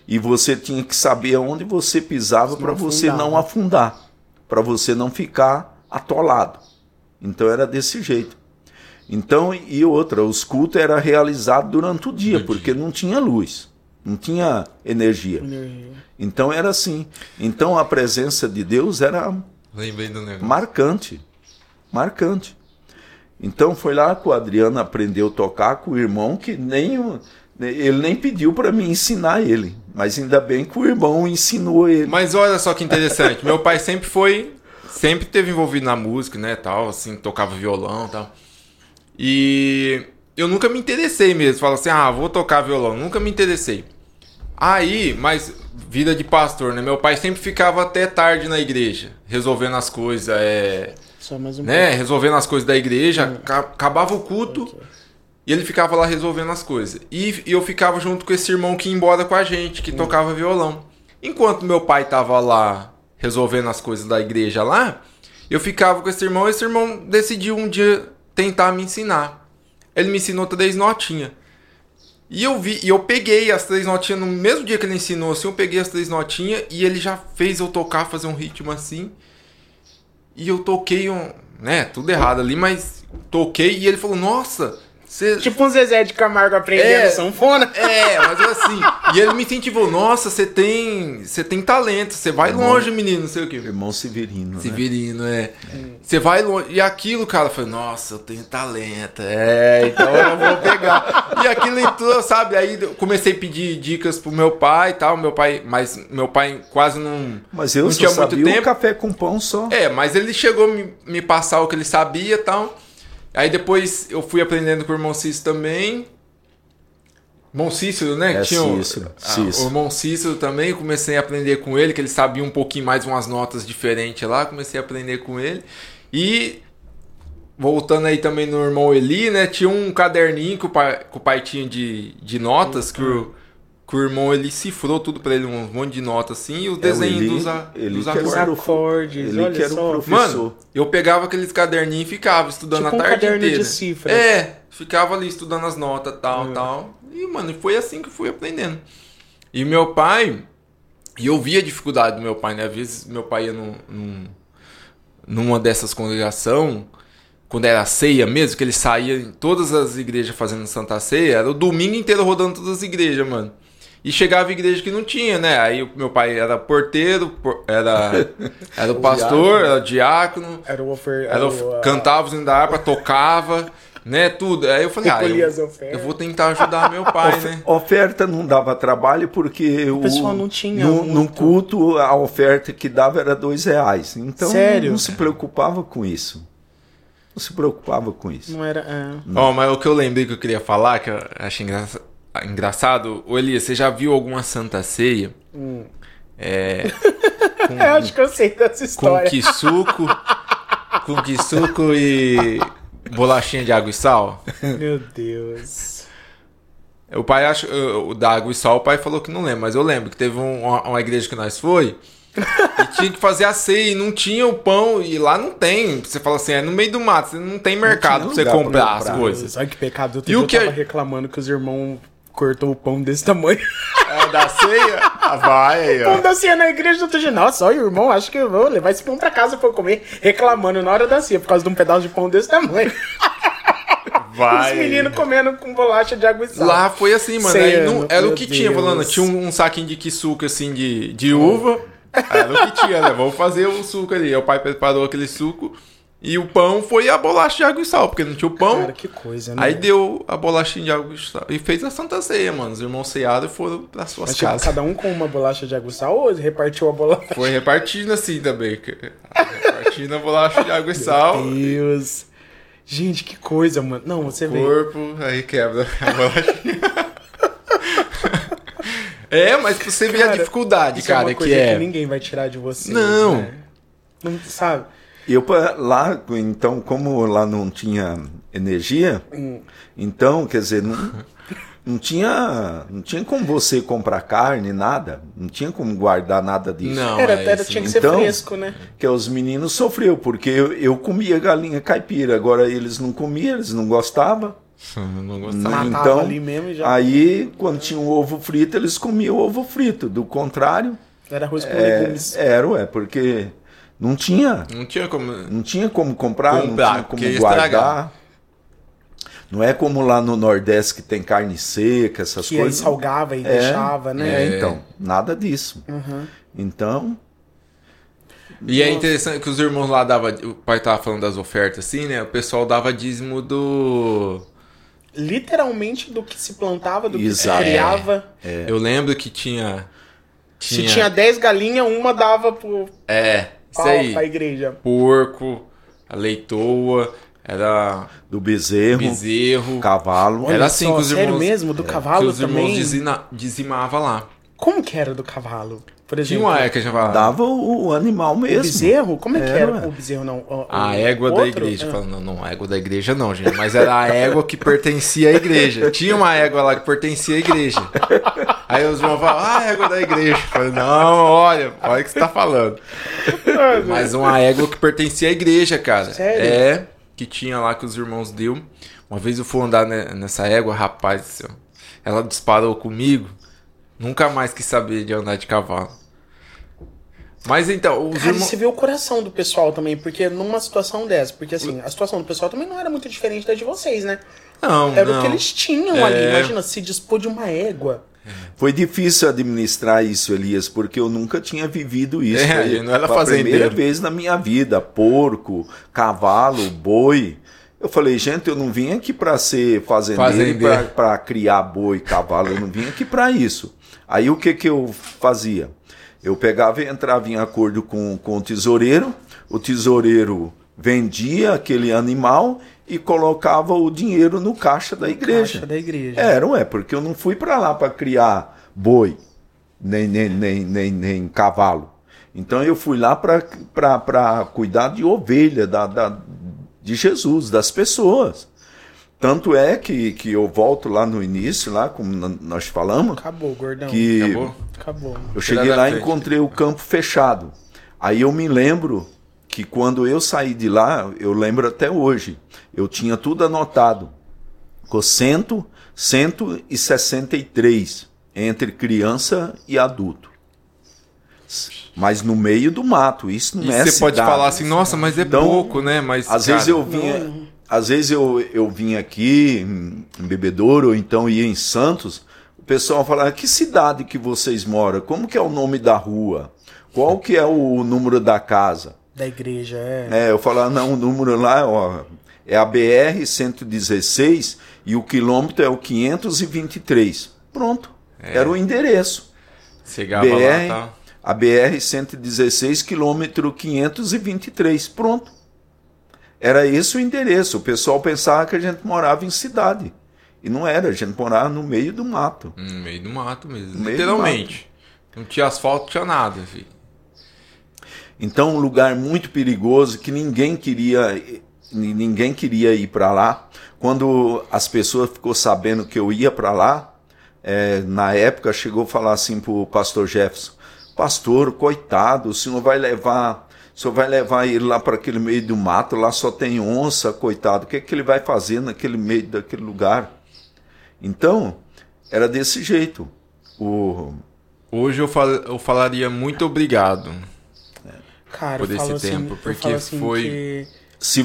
E você tinha que saber onde você pisava para você não afundar, para você não ficar atolado. Então era desse jeito. Então, e outra, os cultos eram realizados durante o dia, porque não tinha luz, não tinha energia. energia. Então era assim. Então a presença de Deus era marcante. Marcante. Então foi lá que o Adriano aprendeu a tocar com o irmão que nem ele nem pediu para mim ensinar ele, mas ainda bem que o irmão ensinou ele. Mas olha só que interessante, meu pai sempre foi, sempre teve envolvido na música, né, tal, assim, tocava violão, tal. E eu nunca me interessei mesmo. Falo assim, ah, vou tocar violão. Nunca me interessei. Aí, mas vida de pastor, né? Meu pai sempre ficava até tarde na igreja, resolvendo as coisas, é... Só mais um né? Pouco. Resolvendo as coisas da igreja. Acabava o culto okay. e ele ficava lá resolvendo as coisas. E, e eu ficava junto com esse irmão que ia embora com a gente, que hum. tocava violão. Enquanto meu pai tava lá resolvendo as coisas da igreja lá, eu ficava com esse irmão. Esse irmão decidiu um dia tentar me ensinar. Ele me ensinou três notinhas. E eu vi, e eu peguei as três notinhas no mesmo dia que ele ensinou, assim, eu peguei as três notinhas e ele já fez eu tocar, fazer um ritmo assim. E eu toquei um, né, tudo errado ali, mas toquei e ele falou, nossa, você... Tipo um Zezé de Camargo aprendendo É. sanfona. É, mas assim, [laughs] e ele me incentivou, nossa, você tem, você tem talento, você vai longe, menino, não sei o quê. Irmão Severino, né? Severino, é. Você vai longe. E aquilo, cara, falei, nossa, eu tenho talento. É, então eu vou pegar. E aquilo entrou, sabe? Aí eu comecei a pedir dicas pro meu pai e tal. Meu pai, mas meu pai quase não. Mas eu não tinha muito sabia tempo. café com pão só. É, mas ele chegou a me, me passar o que ele sabia e tal. Aí depois eu fui aprendendo com o irmão Cícero também. Irmão Cícero, né? É, tinha o- Cícero, ah, Cícero. o irmão Cícero também. Comecei a aprender com ele, que ele sabia um pouquinho mais umas notas diferentes lá. Comecei a aprender com ele. E voltando aí também no irmão Eli, né? Tinha um caderninho que o pai, que o pai tinha de, de notas, que o, que o irmão ele cifrou tudo pra ele, um monte de notas assim, e os É, o desenhos Eli- dos, a- Eli dos que era o Os acordes. acordes, Ele olha que era o só. professor. Mano, eu pegava aqueles caderninhos e ficava estudando Tipo a um tarde caderno de inteira. cifras. É, ficava ali estudando as notas, tal, Hum. tal. E, mano, foi assim que eu fui aprendendo. E meu pai, e eu via a dificuldade do meu pai, né? Às vezes meu pai ia num, num- numa dessas congregações, quando era ceia mesmo, que ele saía em todas as igrejas fazendo Santa Ceia, era o domingo inteiro rodando todas as igrejas, mano. E chegava igreja que não tinha, né? Aí o meu pai era porteiro, por- era, [laughs] era o pastor, era o diácono, Era o ofer... era o, cantava os hinos da harpa, tocava, né? Tudo. Aí eu falei, ah, eu, ofertas. eu vou tentar ajudar meu pai, né? Oferta não dava trabalho porque o, pessoal não tinha no, no culto a oferta que dava era dois reais. Então Sério? não se preocupava com isso. Não se preocupava com isso. Não era... é. Ó, mas o que eu lembrei que eu queria falar, que eu achei engraça- engraçado, ô Elias, você já viu alguma Santa Ceia? É. [laughs] Eu acho que eu sei dessa Com história. quisuco. com quisuco e bolachinha de água e sal? Meu Deus. O pai acha. O da água e sal, o pai falou que não lembra, mas eu lembro que teve um- uma, uma igreja que nós foi. [laughs] e tinha que fazer a ceia e não tinha o pão. E lá não tem. Você fala assim, é no meio do mato, você não tem mercado pra tinha você lugar pra comprar, comprar. as coisas. Olha que pecado. Outro E o eu que tava é- reclamando que os irmãos cortou o pão desse tamanho. [laughs] É, da ceia? Ah, vai aí, pão da ceia na igreja do outro dia. Nossa, olha, irmão, acho que eu vou levar esse pão pra casa pra eu comer. Reclamando na hora da ceia por causa de um pedaço de pão desse tamanho. [laughs] Vai. Os meninos comendo com bolacha de água e sal. Lá foi assim, mano. Não- era o que Deus. tinha, falando. Tinha um, um saquinho de quisuco assim de, de uva. [laughs] Era o que tinha, né? Vamos fazer o suco ali. Aí o pai preparou aquele suco. E o pão foi a bolacha de água e sal, porque não tinha o pão. Cara, que coisa, né? Aí deu a bolachinha de água e sal. E fez a Santa Ceia, mano. Os irmãos e foram para suas Mas, tipo, casas. cada um com uma bolacha de água e sal ou repartiu a bolacha? Foi repartindo assim também. Repartindo a bolacha de água e sal. Meu Deus. Gente, que coisa, mano. Não, você vê. corpo, aí quebra a bolachinha. [laughs] É, mas você ver a Cara, dificuldade, é cara, uma que é. que ninguém vai tirar de você. Não. né? Não sabe? Eu lá, então, como lá não tinha energia, Hum. então, quer dizer, não, não tinha, não tinha como você comprar carne, nada, não tinha como guardar nada disso. Não, Era, é era, tinha que mesmo. ser Então, fresco, né? Que os meninos sofreu porque eu, eu comia galinha caipira, agora eles não comiam, eles não gostavam. [laughs] Não gostava. Não. Matava então, ali mesmo já. Aí, quando tinha um ovo frito, eles comiam ovo frito. Do contrário, Era arroz com é, legumes. era, ué, porque não tinha, Não tinha como. não tinha como comprar, Comprar, não tinha como guardar. estragar. Não é como lá no Nordeste que tem carne seca, essas Que aí coisas. salgava e É, deixava, né? É, então, nada disso. Uhum. Então, E é interessante que os irmãos lá davam. O pai tava falando das ofertas assim, né? O pessoal dava dízimo do. Literalmente do que se plantava, do que Exato. se criava. Eu lembro que tinha. Se tinha 10 galinhas, uma dava pro, É, isso aí. pra igreja. Porco, a leitoa, era do bezerro, bezerro. cavalo. Era Olha assim só, que os sério irmãos- mesmo? Do que cavalo os irmãos também? dizina, dizimavam lá. Como que era do cavalo? Por Tinha exemplo, uma época que já falava. Dava o, o animal o mesmo. bezerro? Como é que Era, o bezerro, não? O- o A égua da outro? igreja. Ah. Falando, não, não, a égua da igreja não, gente. Mas era a égua que pertencia à igreja. Tinha uma égua lá que pertencia à igreja. Aí os irmãos falavam, ah, a égua da igreja. Eu falei, não, olha, olha o que você tá falando. Mas uma égua que pertencia à igreja, cara. Sério? É, que tinha lá que os irmãos deu. Uma vez eu fui andar ne- nessa égua, rapaz, do céu, ela disparou comigo. Nunca mais quis saber de andar de cavalo. Mas então, os Cara, irmãos. você vê o coração do pessoal também, porque numa situação dessa, porque assim, a situação do pessoal também não era muito diferente da de vocês, né? Não, Era não. o que eles tinham É. ali. Imagina, se dispor de uma égua. Foi difícil administrar isso, Elias, porque eu nunca tinha vivido isso. É, eu não era a primeira fazendeiro. vez na minha vida, porco, cavalo, boi. Eu falei, gente, eu não vim aqui para ser fazendeiro, Fazendeiro. para criar boi, cavalo, eu não vim aqui para isso. Aí o que que eu fazia? Eu pegava e entrava em acordo com, com o tesoureiro, o tesoureiro vendia aquele animal e colocava o dinheiro no caixa da igreja. Caixa da igreja. É, não é, porque eu não fui para lá para criar boi, nem, nem, nem, nem, nem cavalo. Então eu fui lá para cuidar de ovelha, da, da, de Jesus, das pessoas. Tanto é que, que eu volto lá no início, lá como nós falamos, Acabou, gordão. que Acabou? Acabou. eu cheguei lá e encontrei o campo fechado. Aí eu me lembro que quando eu saí de lá, eu lembro até hoje, eu tinha tudo anotado. Ficou 100, 163 entre criança e adulto. Mas no meio do mato, isso não E é você pode cidade. falar assim, nossa, mas é Então, pouco, né? Mas, Às cara, vezes eu vinha, às vezes eu, eu vinha aqui em, Bebedouro, ou então ia em Santos, o pessoal falava, que cidade que vocês moram? Como que é o nome da rua? Qual que é o número da casa? Da igreja, é. É, eu falava, não, o número lá, ó, é a BR 116 e o quilômetro é o 523. Pronto. Era o endereço. Chegava lá, BR, tá? A BR 116, quilômetro 523. Pronto. Era esse o endereço. O pessoal pensava que a gente morava em cidade. E não era, a gente morava no meio do mato. No meio do mato mesmo. No literalmente. Não tinha asfalto, não tinha nada, filho. Então, um lugar muito perigoso que ninguém queria ninguém queria ir para lá. Quando as pessoas ficou sabendo que eu ia para lá, é, na época chegou a falar assim pro pastor Jefferson: "Pastor, coitado, o senhor vai levar, o senhor vai levar ele lá para aquele meio do mato, lá só tem onça, coitado. O que é que ele vai fazer naquele meio daquele lugar?" Então, era desse jeito. O Hoje eu, fal eu falaria muito obrigado. Cara, por esse assim, tempo, eu porque assim foi- que- se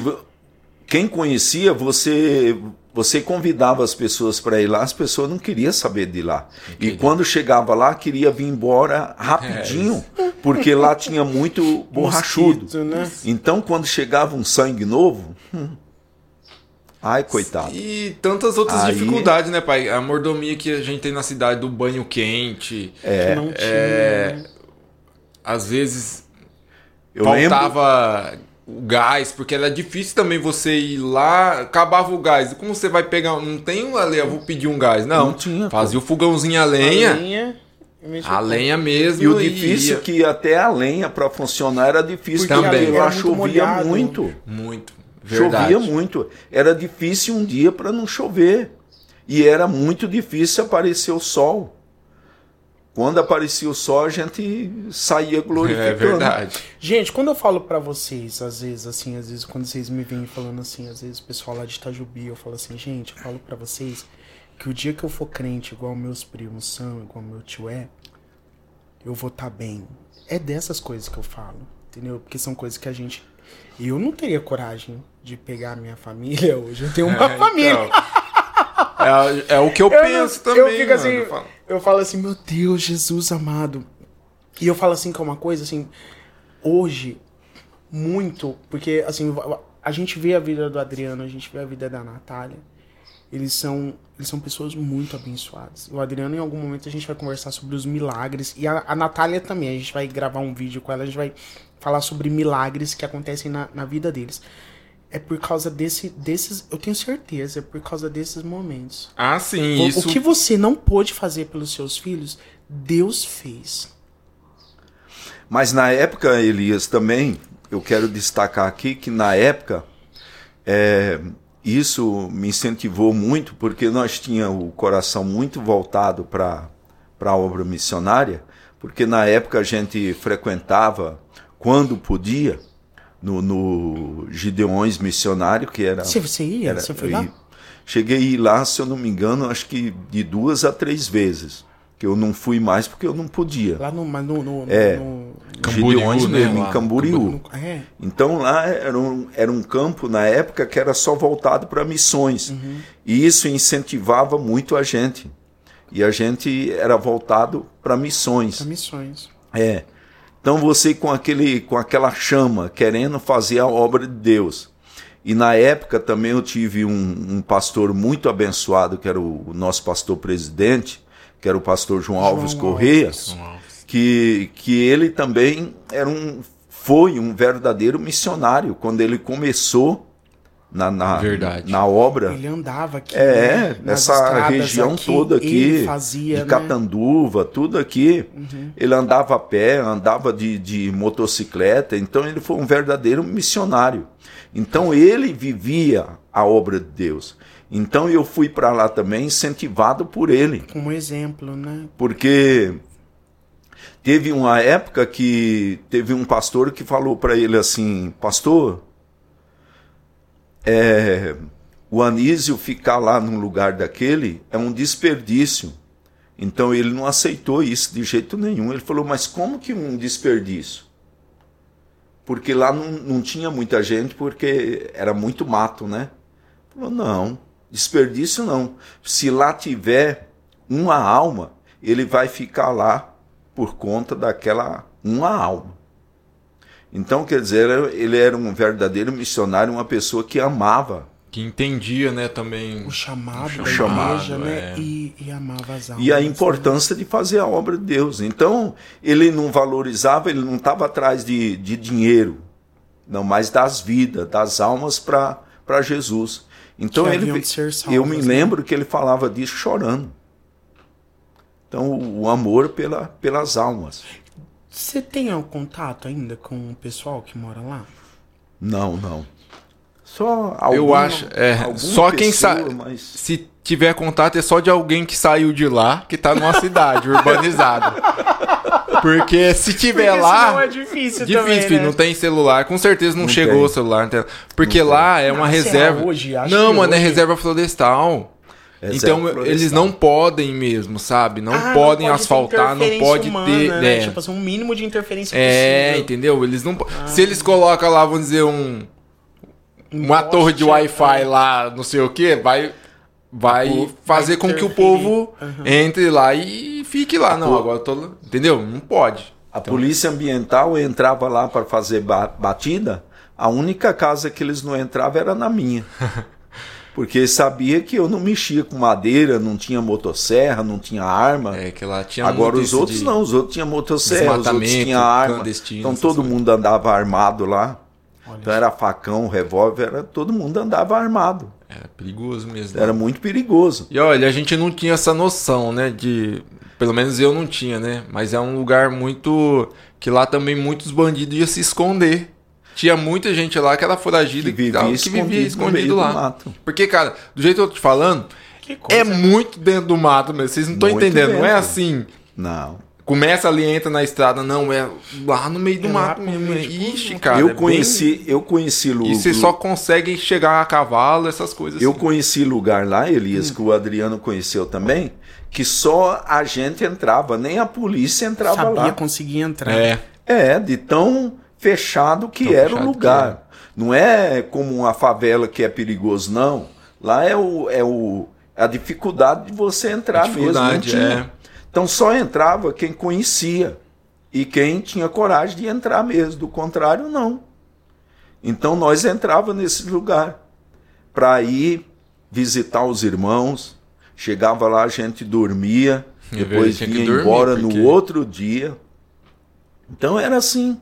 quem conhecia você você convidava as pessoas para ir lá as pessoas não queriam saber de lá e quando chegava lá queria vir embora rapidinho porque lá tinha muito [laughs] borrachudo Mosquito, né? então quando chegava um sangue novo hum, ai coitado E tantas outras Aí- dificuldades, né, pai? A mordomia que a gente tem na cidade do banho quente. que não tinha. É, às vezes eu lembro faltava o gás, porque era difícil também você ir lá, acabava o gás. E Como você vai pegar? Não tem um ali, eu vou pedir um gás. Não, Não tinha, fazia o fogãozinho a lenha, A lenha. a lenha mesmo. e o difícil ia. é que até a lenha para funcionar era difícil Porque também. lá muito chovia molhado. muito Muito. Verdade. Chovia muito. Era difícil um dia para não chover. E era muito difícil aparecer o sol. Quando aparecia o sol, a gente saía glorificando. É verdade. Gente, quando eu falo pra vocês, às vezes, assim, às vezes, quando vocês me vêm falando assim, às vezes o pessoal lá de Itajubi, eu falo assim, gente, eu falo pra vocês que o dia que eu for crente igual meus primos são, igual meu tio é, eu vou estar bem. É dessas coisas que eu falo, entendeu? Porque são coisas que a gente. Eu não teria coragem de pegar a minha família hoje. Eu tenho uma É, família. então, é, é o que eu, Eu não- penso eu também. fico mano. assim, Eu falo, assim, meu Deus, Jesus amado. E eu falo assim que é uma coisa assim, hoje, muito, porque assim, a gente vê a vida do Adriano, a gente vê a vida da Natália. Eles são, eles são pessoas muito abençoadas. O Adriano, em algum momento, a gente vai conversar sobre os milagres. E a, a Natália também. A gente vai gravar um vídeo com ela, a gente vai falar sobre milagres que acontecem na, na vida deles. É por causa desse, desses. Eu tenho certeza, é por causa desses momentos. Ah, sim, O- isso. O que você não pôde fazer pelos seus filhos, Deus fez. Mas na época, Elias, também, eu quero destacar aqui que na época, é, isso me incentivou muito, porque nós tínhamos o coração muito voltado para a obra missionária, porque na época a gente frequentava, quando podia, no, no Gideões Missionário, que era. Você, você ia? era- você foi lá? Cheguei a ir lá, se eu não me engano, acho que de duas a três vezes. que eu não fui mais porque eu não podia. Lá no. mas no, no, É. no- Camboriú, Gideões né, mesmo, lá, em Camboriú. no- é. Então lá era um, era um campo na época que era só voltado para missões. E isso incentivava muito a gente. E a gente era voltado para missões. Pra missões. É. Então você com aquele com aquela chama querendo fazer a obra de Deus. E na época também eu tive um, um pastor muito abençoado, que era o, o nosso pastor presidente, que era o pastor João, Alves Alves. Correia, que, que ele também era um, foi um verdadeiro missionário quando ele começou na, na, Verdade. na obra. Ele andava aqui. É, né, estradas região aqui, toda aqui, Ele fazia. de né? Catanduva, tudo aqui. Ele andava a pé, andava de, de motocicleta, então ele foi um verdadeiro missionário. Então ele vivia a obra de Deus. Então eu fui para lá também incentivado por ele, Como exemplo, né? porque teve uma época que teve um pastor que falou para ele assim, pastor, é, o Anísio ficar lá num lugar daquele é um desperdício. Então ele não aceitou isso de jeito nenhum. Ele falou, mas como que um desperdício? Porque lá não, não tinha muita gente, porque era muito mato, né? Falou, não, desperdício não. Se lá tiver uma alma, ele vai ficar lá por conta daquela uma alma. Então, quer dizer, ele era um verdadeiro missionário, uma pessoa que amava Que entendia, né, também. O chamado O da chamado, igreja, né? é. E, e amava as almas. e a né? importância de fazer a obra de Deus. Então, ele não valorizava, ele não estava atrás de, de dinheiro, não, mas das vidas, das almas para Jesus. Então, Que ele, salvas, eu me né? lembro que ele falava disso chorando. Então, o, o amor pela, pelas almas. Você tem algum contato ainda com o pessoal que mora lá? Não, não. Só Eu alguma- acho. É, só quem pessoa, sabe. mas- Se tiver contato, é só de alguém que saiu de lá, que tá numa cidade [laughs] urbanizada. Porque se tiver lá. é difícil, Difícil, também, filho, né? não tem celular. Com certeza não, Não chegou tem. o celular. não tem- Porque lá é uma será reserva. hoje? Acho não, mano, é hoje- reserva florestal. Então florestal. eles não podem mesmo, sabe? Não Ah, podem pode ter asfaltar, não pode humana, ter. Né? é. Tipo assim, um mínimo de interferência É, possível. entendeu? Eles não. po- Se eles colocam lá, vamos dizer, um. Uma poste, torre de Wi-Fi é. lá, não sei o que, vai. Vai Vai fazer com que o povo entre lá e fique lá. Não, agora eu tô. Entendeu? Não pode. A polícia ambiental entrava lá para fazer ba- batida. A única casa que eles não entravam era na minha. [laughs] Porque sabia que eu não mexia com madeira, não tinha motosserra, não tinha arma. É que lá tinha Agora os outros de- não, os outros tinham motosserra, os outros tinham arma. Então todo coisas. mundo andava armado lá. Olha Então era facão, revólver, era, todo mundo andava armado. Era perigoso mesmo. Era muito perigoso. E olha, a gente não tinha essa noção, né? De. Pelo menos eu não tinha, né? Mas é um lugar muito. Que lá também muitos bandidos iam se esconder. Tinha muita gente lá que era foragida Que vivia que escondido vivia escondido lá. mato. Porque, cara, do jeito que eu tô te falando, é né? muito dentro do mato mesmo. Vocês não estão entendendo. Não é dentro. assim. Não. Começa ali, entra na estrada. Não, é lá no meio do É mato mesmo. tipo, Ixi, cara. é eu bem- conheci, eu conheci Lu, E você só consegue chegar a cavalo, essas coisas Eu assim. conheci lugar lá, Elias, que o Adriano conheceu também, que só a gente entrava, nem a polícia entrava Sabia, lá. conseguia entrar. É. É, de tão fechado que Tão era o lugar. Não é como uma favela que é perigoso, não. Lá é, o, é o, a dificuldade de você entrar mesmo. É. Então só entrava quem conhecia e quem tinha coragem de entrar mesmo. Do contrário, não. Então nós entrava nesse lugar para ir visitar os irmãos. Chegava lá, a gente dormia, depois vinha dormir, embora porque- no outro dia. Então era assim.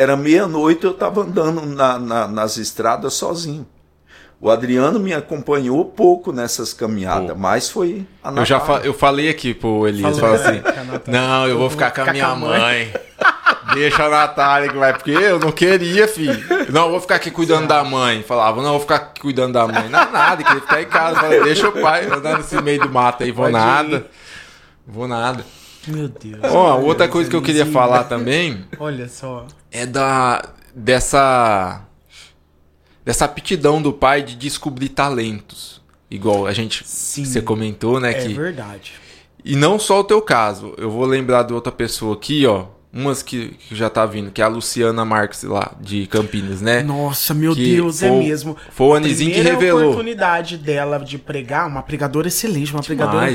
Era meia-noite, eu estava andando na- na- nas estradas sozinho. O Adriano me acompanhou pouco nessas caminhadas, Pouco. mas foi a Eu já fa- Natália. eu falei aqui pro Elias, Falou, falei assim, [laughs] Natália. não, eu vou ficar com a minha mãe. [laughs] Deixa a Natália que vai, porque eu não queria, filho. Não, eu vou ficar aqui cuidando da mãe. Falava, não, eu vou ficar aqui cuidando da mãe. Não, nada, queria ficar em casa. Falei, deixa o pai andar nesse meio do mato aí, vou Pode ir. nada. Vou nada. Meu Deus. Ó, Meu outra coisa que eu queria falar também Olha só. é da dessa dessa aptidão do pai de descobrir talentos. Igual a gente Sim. você comentou, né, É que verdade. E não só o teu caso. Eu vou lembrar de outra pessoa aqui, ó. Umas que, que já tá vindo, que é a Luciana Marques lá, de Campinas, né? Nossa, meu Que Deus, é foi- mesmo. foi o Anizinho que revelou. oportunidade dela de pregar, uma pregadora excelente, uma pregadora.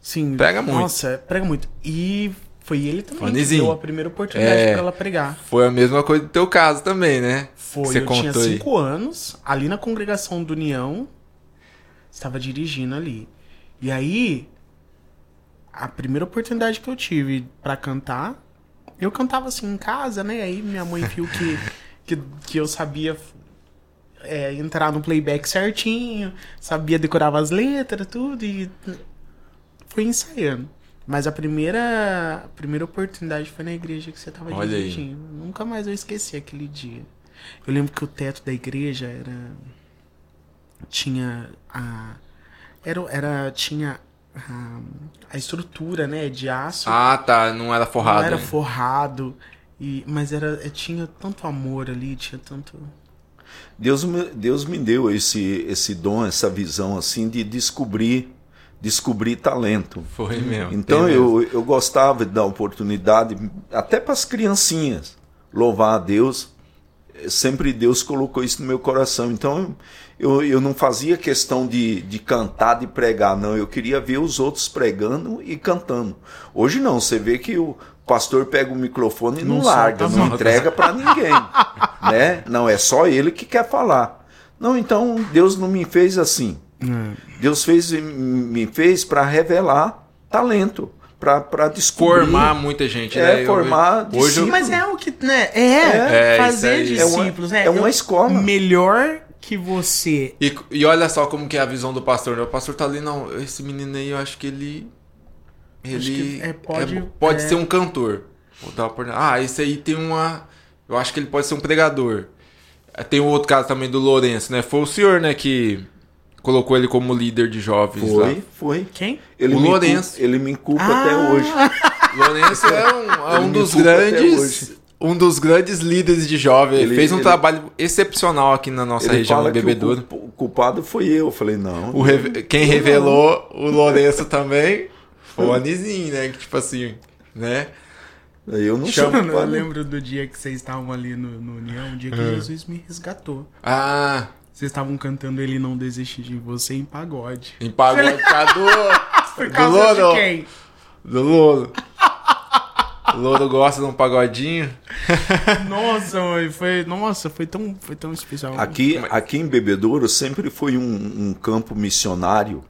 Sim. Prega muito. Nossa, prega muito. E foi ele também que Anizinho. deu a primeira oportunidade É. pra ela pregar. foi a mesma coisa do teu caso também, né? Foi, Você eu tinha contou aí. cinco anos, ali na congregação do União, estava dirigindo ali. E aí, a primeira oportunidade que eu tive pra cantar, eu cantava assim em casa, né? Aí minha mãe viu que, [laughs] que, que eu sabia é, entrar no playback certinho, sabia decorar as letras, tudo, e fui ensaiando. Mas a primeira, a primeira oportunidade foi na igreja que você tava Olha aí. dirigindo. Nunca mais eu esqueci aquele dia. Eu lembro que o teto da igreja era. Tinha a. Era, era, tinha a, a estrutura, né, de aço. Ah, tá. Não era forrado. Não era né? forrado. E, mas era, tinha tanto amor ali, tinha tanto. Deus me, Deus me deu esse, esse dom, essa visão assim de descobrir, descobrir talento. Foi mesmo. Então tem mesmo. eu, eu gostava de dar oportunidade até para as criancinhas louvar a Deus. Sempre Deus colocou isso no meu coração. Então eu, eu não fazia questão de, de cantar, de pregar, não. Eu queria ver os outros pregando e cantando. Hoje não, você vê que o pastor pega o microfone e não, Não larga, não entrega para ninguém. né? Não, é só ele que quer falar. Não, então Deus não me fez assim. Deus fez, me fez para revelar talento, para descobrir. Formar muita gente, É, né? Eu- formar Hoje eu, discípulos. Mas é o que, né? É, É, fazer isso aí. discípulos, né? É uma escola. Melhor que você. E, e olha só como que é a visão do pastor. né? O pastor tá ali, não, esse menino aí, eu acho que ele. Ele é, pode- é- pode é. ser um cantor. Uma. Ah, esse aí tem uma. Eu acho que ele pode ser um pregador. Tem um outro caso também do Lourenço, né? Foi o senhor, né, que colocou ele como líder de jovens lá. Foi, foi. Quem? Ele O Lourenço. culpa, ele me culpa Ah. até hoje. [laughs] Lourenço é um, é um dos grandes. Um dos grandes líderes de jovens. Ele fez um ele- trabalho excepcional aqui na nossa Ele região fala do que o Bebedouro. culp- o culpado foi eu. Eu falei, não. O reve- Quem revelou o Lourenço também foi o Anizinho, né? Que tipo assim, né? Eu não sou Chama- Eu lembro do dia que vocês estavam ali no, no União, o dia que Jesus me resgatou. Ah, Vocês estavam cantando Ele Não Desiste de Você em pagode. em pagode [laughs] do, Por do causa de quem? Do Louro. O Louro gosta de um pagodinho. [laughs] Nossa, mãe, foi. Nossa, foi tão, foi tão especial. Aqui, aqui em Bebedouro sempre foi um, um campo missionário.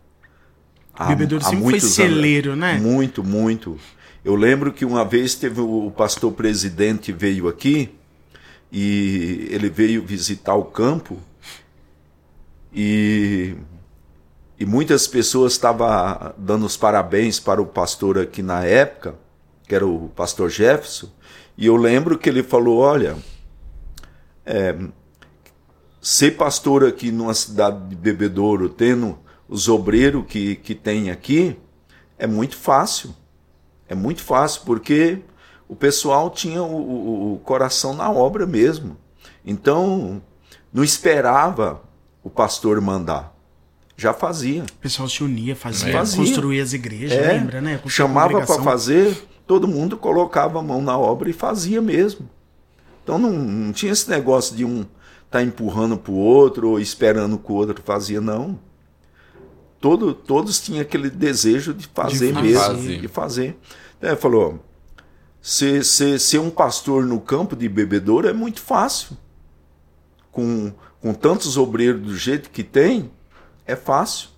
Há- Bebedouro há sempre foi celeiro, anos. né? Muito, muito. Eu lembro que uma vez teve o pastor presidente veio aqui e ele veio visitar o campo e, e muitas pessoas estavam dando os parabéns para o pastor aqui na época, que era o pastor Jefferson, e eu lembro que ele falou, olha, é, ser pastor aqui numa cidade de Bebedouro, tendo os obreiros que, que tem aqui, é muito fácil. É muito fácil, porque o pessoal tinha o, o- o coração na obra mesmo. Então, não esperava o pastor mandar. Já fazia. O pessoal se unia, fazia, Fazia. construía as igrejas, É, lembra, né? Construía chamava para fazer, todo mundo colocava a mão na obra e fazia mesmo. Então não, não tinha esse negócio de um estar empurrando para o outro ou esperando que o outro fazia, não. Todo, todos tinham aquele desejo de fazer fazer. mesmo, Fazer. de fazer. Então, ele falou, ser, ser, ser um pastor no campo de bebedouro é muito fácil. Com, com tantos obreiros do jeito que tem, é fácil.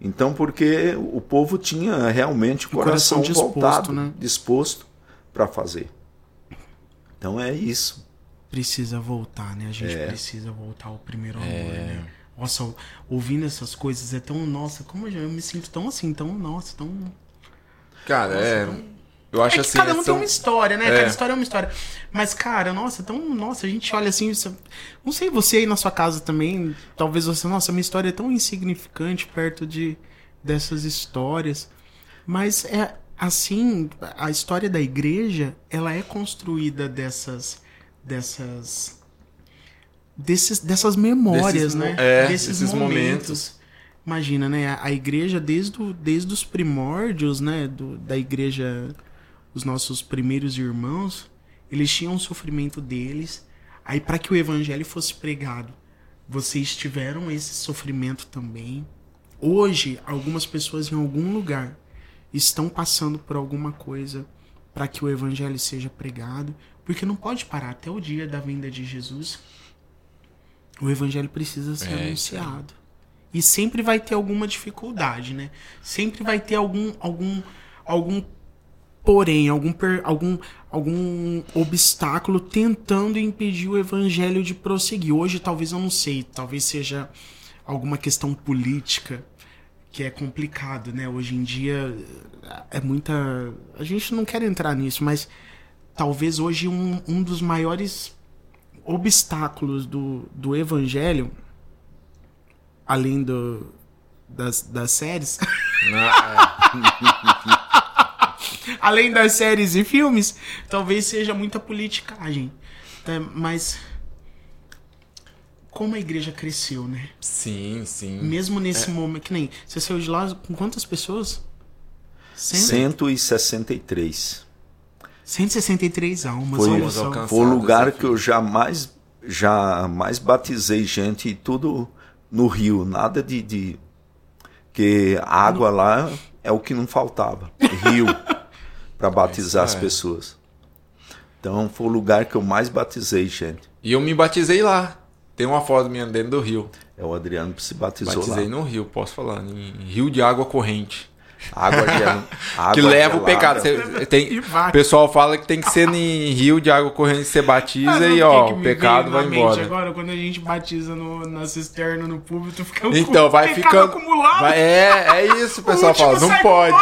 Então, porque o povo tinha realmente o coração coração, disposto, voltado, né? disposto para fazer. Então é isso. Precisa voltar, né? A gente É. precisa voltar ao primeiro amor, né? Nossa, ouvindo essas coisas é tão. Nossa, como eu, já- eu me sinto tão assim, tão. Nossa, tão. Cara, é. Eu acho é que assim. cada um tem são- uma história, né? É. Cada história é uma história. Mas, cara, nossa, tão. Nossa, a gente olha assim. isso- Não sei você aí na sua casa também. Talvez você. Nossa, minha história é tão insignificante perto de dessas histórias. Mas é assim, a história da igreja, ela é construída dessas. dessas. Desses, dessas memórias, Desses né? é, desses momentos. Imagina, né? A, a igreja, desde, o, desde os primórdios, né? Do, da igreja, os nossos primeiros irmãos, eles tinham o sofrimento deles. Aí, para que o evangelho fosse pregado, vocês tiveram esse sofrimento também. Hoje, algumas pessoas em algum lugar estão passando por alguma coisa para que o evangelho seja pregado, porque não pode parar até o dia da vinda de Jesus. O evangelho precisa ser É, anunciado. E sempre vai ter alguma dificuldade, né? Sempre vai ter algum algum algum porém, algum algum algum obstáculo tentando impedir o evangelho de prosseguir. Hoje talvez eu não sei, talvez seja alguma questão política que é complicado, né? Hoje em dia é muita. A gente não quer entrar nisso, mas talvez hoje um, um dos maiores obstáculos do, do evangelho, além do, das, das séries, Não, é. [laughs] além das séries e filmes, talvez seja muita politicagem. tá? Mas como a igreja cresceu, né? Sim, sim. Mesmo nesse momento, que nem você saiu de lá com quantas pessoas? Cento- 163. 163 almas, Foi, alcançados. foi o lugar que eu jamais, jamais batizei gente, e tudo no rio, nada de. de que a água lá é o que não faltava. Rio, [laughs] para batizar as é. pessoas. Então foi o lugar que eu mais batizei gente. E eu me batizei lá. Tem uma foto minha dentro do rio. É o Adriano que se batizou Batizei lá. no rio, posso falar. Em rio de água corrente. Água, gel... [laughs] água que leva o gelada. pecado. Você- tem, E o pessoal fala que tem que ser em rio de água corrente que você batiza Sabe e o ó, que que o pecado vai embora. Agora, quando a gente batiza no, na cisterna, no público, tu fica Então, com vai pecado ficando. acumulado. vai- é, é isso, o pessoal fala. Não pode.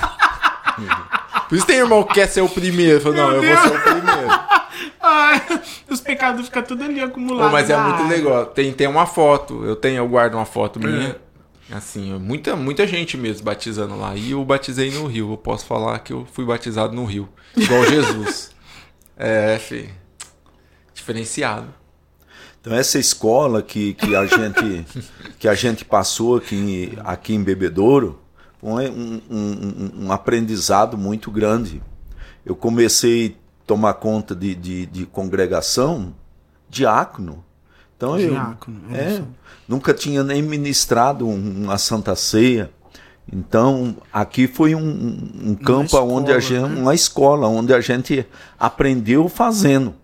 [laughs] Por isso tem irmão que quer ser o primeiro. Fala, não, Meu eu vou Deus. ser o primeiro. [laughs] Ai, os pecados ficam tudo ali Pô, acumulados. mas é na muito legal. Tem, tem uma foto. Eu tenho, eu guardo uma foto minha. É. Assim, muita, muita gente mesmo batizando lá. E eu batizei no Rio. Eu posso falar que eu fui batizado no Rio. Igual Jesus. [laughs] É, fi. Diferenciado. Então essa escola que, que, a, gente, [laughs] que a gente passou aqui, em- aqui em Bebedouro um, um- um- aprendizado muito grande. Eu comecei a tomar conta de, de, de congregação diácono. Então eu Diácono, olha é, nunca tinha nem ministrado um- uma santa ceia. Então aqui foi um, um- campo onde a escola, gente, né? uma escola onde a gente aprendeu fazendo.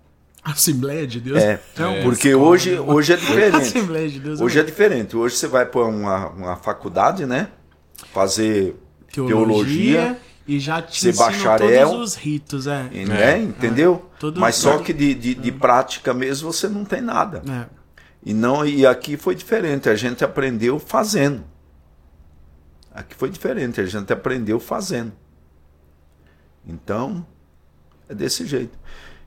Assembleia de Deus. É, Não, porque escola, hoje, né? hoje é [laughs] diferente. Assembleia de Deus. Hoje é diferente. Hoje você vai para uma, uma faculdade, né? Fazer teologia, e já te ser bacharel. todos os ritos, é. né? entendeu? Todo- Mas só que de, de, de prática mesmo você não tem nada. É. E não e aqui foi diferente. A gente aprendeu fazendo. Aqui foi diferente. A gente aprendeu fazendo. Então é desse jeito.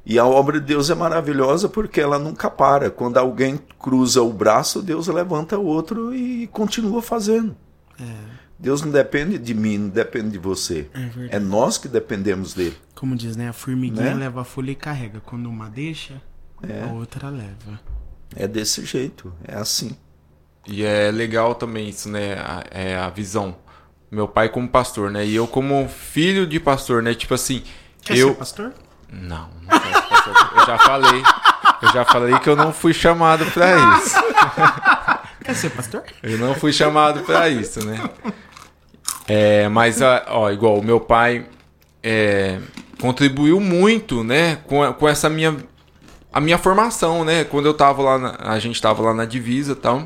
E a obra de Deus é maravilhosa porque ela nunca para. Quando alguém cruza o braço, Deus levanta o outro e continua fazendo. Deus não depende de mim, não depende de você. É. É nós que dependemos dele. Como diz, né? A formiguinha Né? leva a folha e carrega. Quando uma deixa, É. a outra leva. É desse jeito. É assim. E é legal também isso, né? A, é a visão. Meu pai como pastor, né? E eu como filho de pastor, né? Tipo assim, Quer eu ser pastor? não, não quero ser pastor. Eu já falei, eu já falei que eu não fui chamado pra isso. Quer ser pastor? Eu não fui chamado pra isso, né? É, mas, ó, igual o meu pai é, contribuiu muito, né, com, com essa minha a minha formação, né? Quando eu tava lá, na- a gente tava lá na divisa, e tal.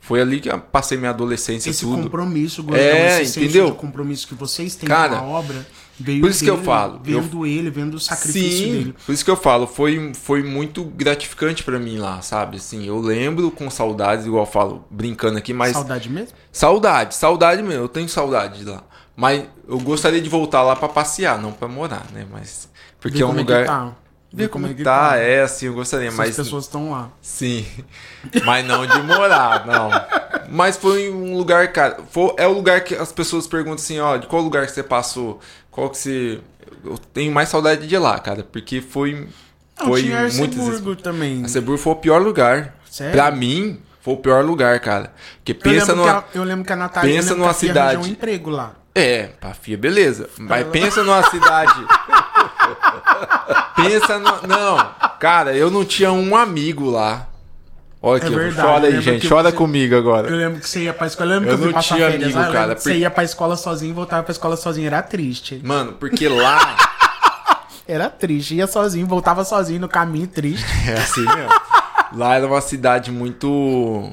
Foi ali que eu passei minha adolescência Esse tudo. compromisso, Gordão, É, esse senso entendeu? de compromisso que vocês têm Cara, com a obra, veio por isso que eu dele, falo, eu- Vendo ele, vendo o sacrifício Sim, dele. por isso que eu falo, foi, foi muito gratificante pra mim lá, sabe? Assim, eu lembro com saudades, igual eu falo, brincando aqui, mas Saudade mesmo? Saudade, saudade mesmo, eu tenho saudade de lá. Mas eu gostaria de voltar lá pra passear, não pra morar, né? Mas porque Ver é um como lugar que tá. Ver como, que tá, é assim, eu gostaria, Essas mas pessoas estão lá. sim. Mas não de morar, não. Mas foi um lugar, cara, foi, é o lugar que as pessoas perguntam assim, ó, de qual lugar que você passou? Qual que você eu tenho mais saudade de lá, cara, porque foi Não, foi tinha muito Arceburgo também. Arceburgo foi o pior lugar. Sério? Pra mim, foi o pior lugar, cara. Porque Eu pensa lembro, numa. que a, eu lembro que a Natália pensa eu numa cidade- um emprego lá. É, pra FIA, beleza. Mas pensa numa cidade. [laughs] pensa no. Não, cara, eu não tinha um amigo lá. Olha É aqui, verdade, chora eu aí, gente. Chora você- comigo agora. Eu lembro que você ia pra escola. Eu lembro Eu eu não passar tinha férias amigo, eu cara, que Você por- ia pra escola sozinho e voltava pra escola sozinho. Era triste. Mano, porque lá. [laughs] Era triste. Ia sozinho, voltava sozinho no caminho, triste. É assim mesmo. Lá era uma cidade muito.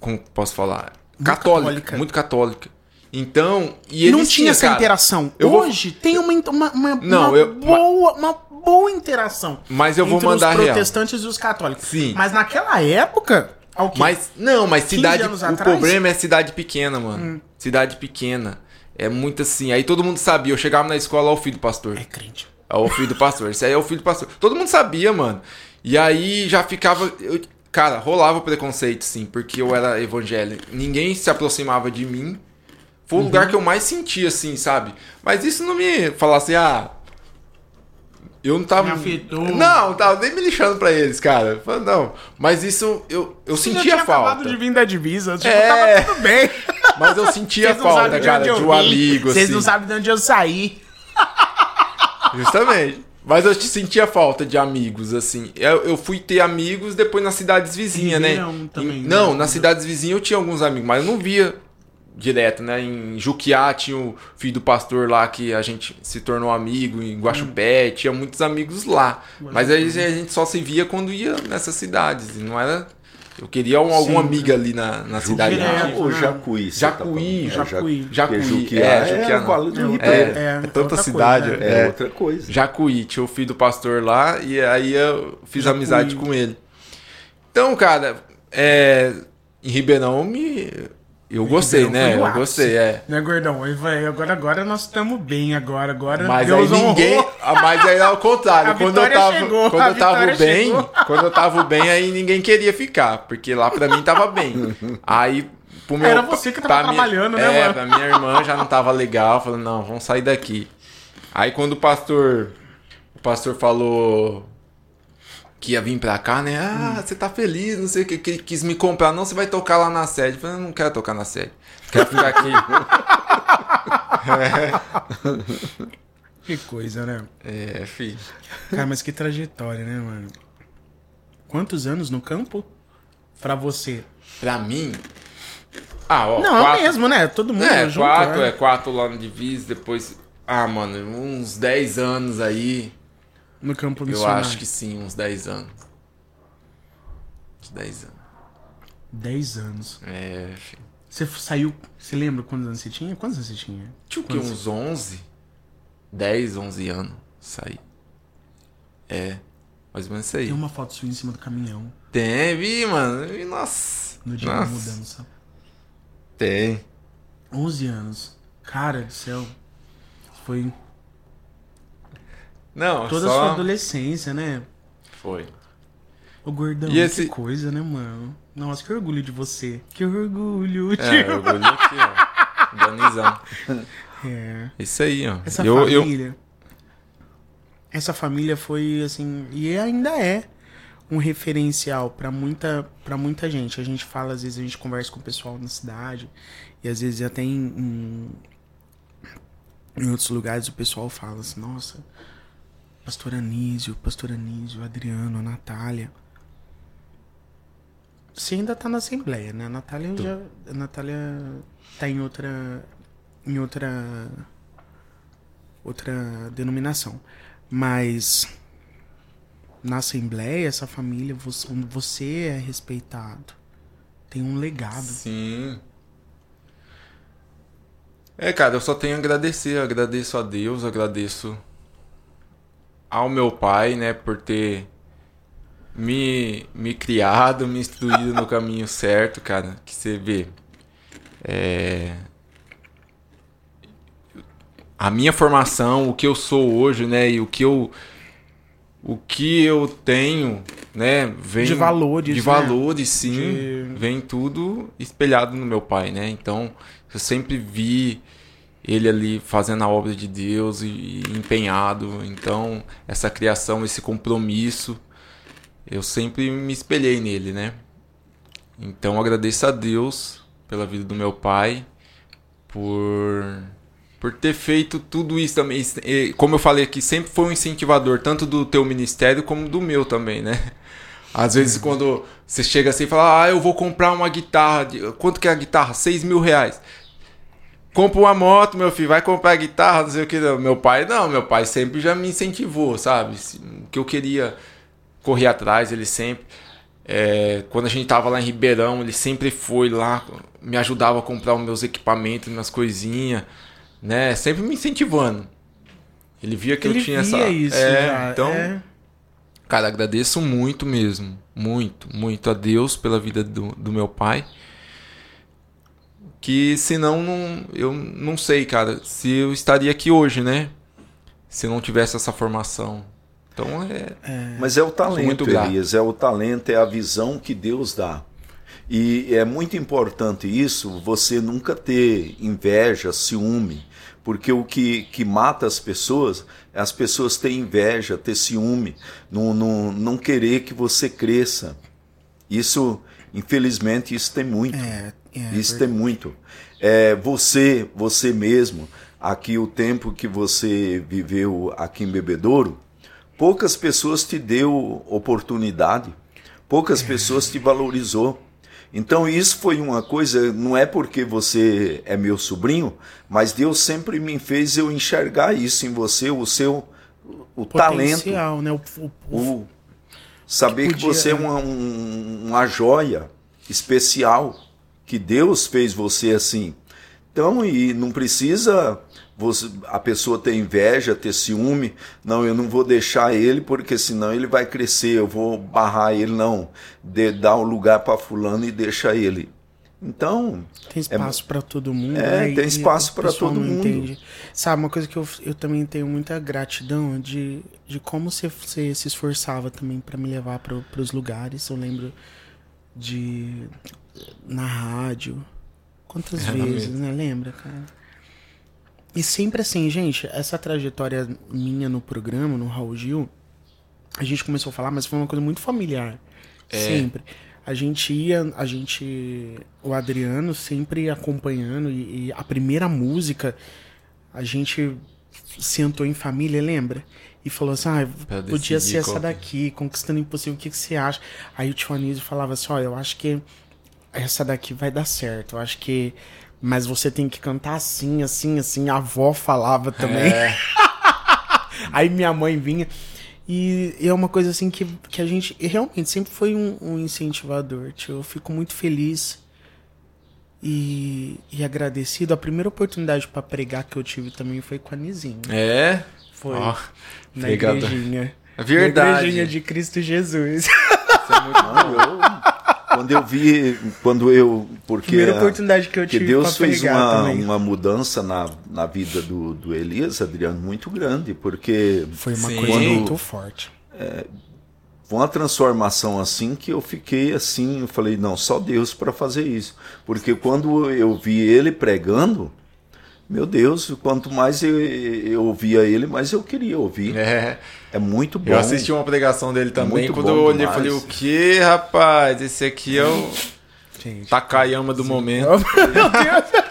Como posso falar? Católica. católica. Muito católica. Então. E não tinha essa cara, interação. eu vou- Hoje tem uma, uma, uma, Não, uma eu- boa, uma boa interação. Mas eu vou entre mandar os real. protestantes e os católicos. Sim. Mas naquela época. Mas, não, mas 15 cidade. O atrás? Hum. problema é cidade pequena, mano. Cidade pequena. É muito assim. Aí todo mundo sabia. Eu chegava na escola, ó, o filho do pastor. É crente. É o filho do pastor. Esse aí é o filho do pastor. Todo mundo sabia, mano. E aí já ficava. eu- cara, rolava preconceito, sim, porque eu era evangélico. Ninguém se aproximava de mim. Foi o Uhum. lugar que eu mais sentia, assim, sabe? Mas isso não me falasse, ah. Eu não tava. Me afetou. Não, não tava nem me lixando pra eles, cara. Falei, Não. Mas isso eu, eu Você já sentia tinha acabado falta. de vir da divisa. Tipo, É. tava tudo bem. [laughs] Mas eu sentia não falta, de cara, eu de um amigo, Vocês assim. não sabem de onde eu saí. [laughs] Justamente. Mas eu te sentia falta de amigos, assim. Eu, eu fui ter amigos depois nas cidades vizinhas, né? Também, Em- né? não, nas cidades vizinhas eu tinha alguns amigos, mas eu não via direto, né? Em Juquiá tinha o filho do pastor lá que a gente se tornou amigo, em Guaxupé, Hum. tinha muitos amigos lá. Mas aí a gente só se via quando ia nessas cidades. E não era. Eu queria um, algum Sim. amigo ali na, na cidade. Direto. lá. ou né? Jacuí. você Jacuí, tá. Jacuí. É, Jacuí, Jacuí. é, É, Juquiá é, não. É, é, é, tanta cidade, coisa, É, É. outra coisa. Jacuí, tinha o filho do pastor lá, e aí eu fiz Jacuí. amizade com ele. Então, cara, é, em Ribeirão eu me. Eu gostei, né? Eu ápice. gostei, é. Né, gordão? Vai, Agora, agora nós estamos bem, agora, agora. Mas Deus aí ninguém. honrou. Ah, Mas aí ao contrário, A quando eu tava, chegou, quando eu tava bem, chegou. quando eu tava bem, aí ninguém queria ficar, porque lá pra mim tava bem. Aí pro meu Era você que tava pra minha- trabalhando, né, é, mano? pra minha irmã já não tava legal, falando, não, vamos sair daqui. Aí quando o pastor o pastor falou que ia vir pra cá, né? Ah, Hum. você tá feliz, não sei o que, que quis me comprar, não, você vai tocar lá na sede. Eu falei, não quero tocar na sede. Quero ficar aqui. [laughs] Que coisa, né? é, filho. Cara, mas que trajetória, né, mano? Quantos anos no campo? Pra você. Pra mim. Ah, ó. Não, quatro, é mesmo, né? Todo mundo É, junto. quatro, né? é quatro lá no Divisa, depois. Ah, mano, uns 10 anos aí. No campo Eu missionário. acho que sim, uns 10 anos. Uns 10 anos. 10 anos. É, filho. Você saiu... Você lembra quantos anos você tinha? Quantos anos você tinha? Tinha o quê? Uns 11? 10, 11 anos. Saí. É. Mais ou menos isso aí. Tem uma foto sua em cima do caminhão. Tem, vi, mano. Vi, Nossa. No dia da Nossa. mudança. Tem. 11 anos. Cara do céu. Foi Não, toda a só... sua adolescência, né? Foi. O gordão, E esse- que coisa, né, mano? Nossa, que orgulho de você. Que orgulho, É, tio. orgulho aqui, ó. Danizão. [laughs] É. Isso aí, ó. Essa eu, eu, família. Essa família foi assim, e ainda é um referencial pra muita para muita gente. A gente fala, às vezes a gente conversa com o pessoal na cidade e às vezes até em, em, em outros lugares o pessoal fala assim: "Nossa, pastor Anísio, pastor Anísio, Adriano, a Natália. Você ainda tá na assembleia, né? A Natália já a Natália tá em outra em outra outra denominação. Mas na Assembleia, essa família, você, você é respeitado. Tem um legado. Sim. É, cara, eu só tenho a agradecer. Agradeço a Deus, agradeço ao meu pai, né, por ter me, me criado, me instruído no caminho certo, cara. Que você vê. É... A minha formação, o que eu sou hoje, né, e o que eu. O que eu tenho, né, vem De valores, de né? valores, sim, De- vem tudo espelhado no meu pai, né? Então, eu sempre vi ele ali fazendo a obra de Deus e, e empenhado. Então, essa criação, esse compromisso, eu sempre me espelhei nele, né? Então agradeço a Deus pela vida do meu pai, por por ter feito tudo isso também. Como eu falei aqui, sempre foi um incentivador, tanto do teu ministério como do meu também, né? Às vezes quando você chega assim e fala, ah, eu vou comprar uma guitarra, quanto que é a guitarra? 6 mil reais. Compra uma moto, meu filho, vai comprar guitarra, não sei o que. Meu pai, não, meu pai sempre já me incentivou, sabe? Que eu queria correr atrás, ele sempre. É, quando a gente tava lá em Ribeirão, ele sempre foi lá, me ajudava a comprar os meus equipamentos, minhas coisinhas né? Sempre me incentivando. Ele via que Ele eu tinha via essa. isso é, já, então, é. cara, agradeço muito mesmo. Muito, muito a Deus pela vida do, do meu pai. Que senão não, eu não sei, cara, se eu estaria aqui hoje, né? Se eu não tivesse essa formação. Então é. Mas é o talento. Elias, é o talento, é a visão que Deus dá. E é muito importante isso, você nunca ter inveja, ciúme, porque o que, que mata as pessoas é as pessoas terem inveja, ter ciúme, não, não, não querer que você cresça. Isso, infelizmente, isso tem muito. É, é Isso tem muito. É, você, você mesmo, aqui o tempo que você viveu aqui em Bebedouro, poucas pessoas te deu oportunidade, poucas pessoas te valorizou. Então isso foi uma coisa, não é porque você é meu sobrinho, mas Deus sempre me fez eu enxergar isso em você, o seu o talento, Potencial, né? O, o- o- saber que, que podia- você é uma, um- uma joia especial, que Deus fez você assim. Então, e não precisa você, a pessoa ter inveja, ter ciúme. Não, eu não vou deixar ele, porque senão ele vai crescer, eu vou barrar ele. Não, de, dá um lugar para fulano e deixa ele. Então, Tem espaço pra todo mundo. É, né? Tem espaço pessoal todo mundo. entende. Sabe, uma coisa que eu, eu também tenho muita gratidão de, de como você, você se esforçava também pra me levar para os lugares. Eu lembro de. Na rádio. Quantas Era vezes, mesmo. né? Lembra, cara? E sempre assim, gente, essa trajetória minha no programa, no Raul Gil, a gente começou a falar, mas foi uma coisa muito familiar. É. Sempre. A gente ia, a gente. O Adriano sempre acompanhando, e, e a primeira música, a gente sentou em família, lembra? E falou assim: ah, podia ser essa que- daqui, Conquistando o Impossível, o que, que você acha? Aí o tio Anísio falava assim: olha, eu acho que essa daqui vai dar certo, eu acho que. Mas você tem que cantar assim, assim, assim. A avó falava também. É, [laughs] Aí minha mãe vinha. E é uma coisa assim que, que a gente realmente sempre foi um, um incentivador, tio. Eu fico muito feliz e, e agradecido. A primeira oportunidade pra pregar que eu tive também foi com a Nizinha. é. Foi. Ó, na pregador. igrejinha. É verdade. Na igrejinha de Cristo Jesus. Isso é muito [laughs] eu, quando eu vi, quando eu, porque Primeira oportunidade que eu que tive Deus pra fez uma, também. uma mudança na, na vida do, do Elias, Adriano, muito grande, porque Foi uma Sim. coisa muito forte. foi uma transformação assim que eu fiquei assim, eu falei, não, só Deus para fazer isso. Porque quando eu vi ele pregando, meu Deus, quanto mais eu, eu ouvia ele, mais eu queria ouvir. É, É. muito bom. Eu assisti uma pregação dele também. Muito Quando eu olhei, demais. falei: o que, rapaz? Esse aqui é o Gente. Takayama do momento. [laughs] Meu Deus!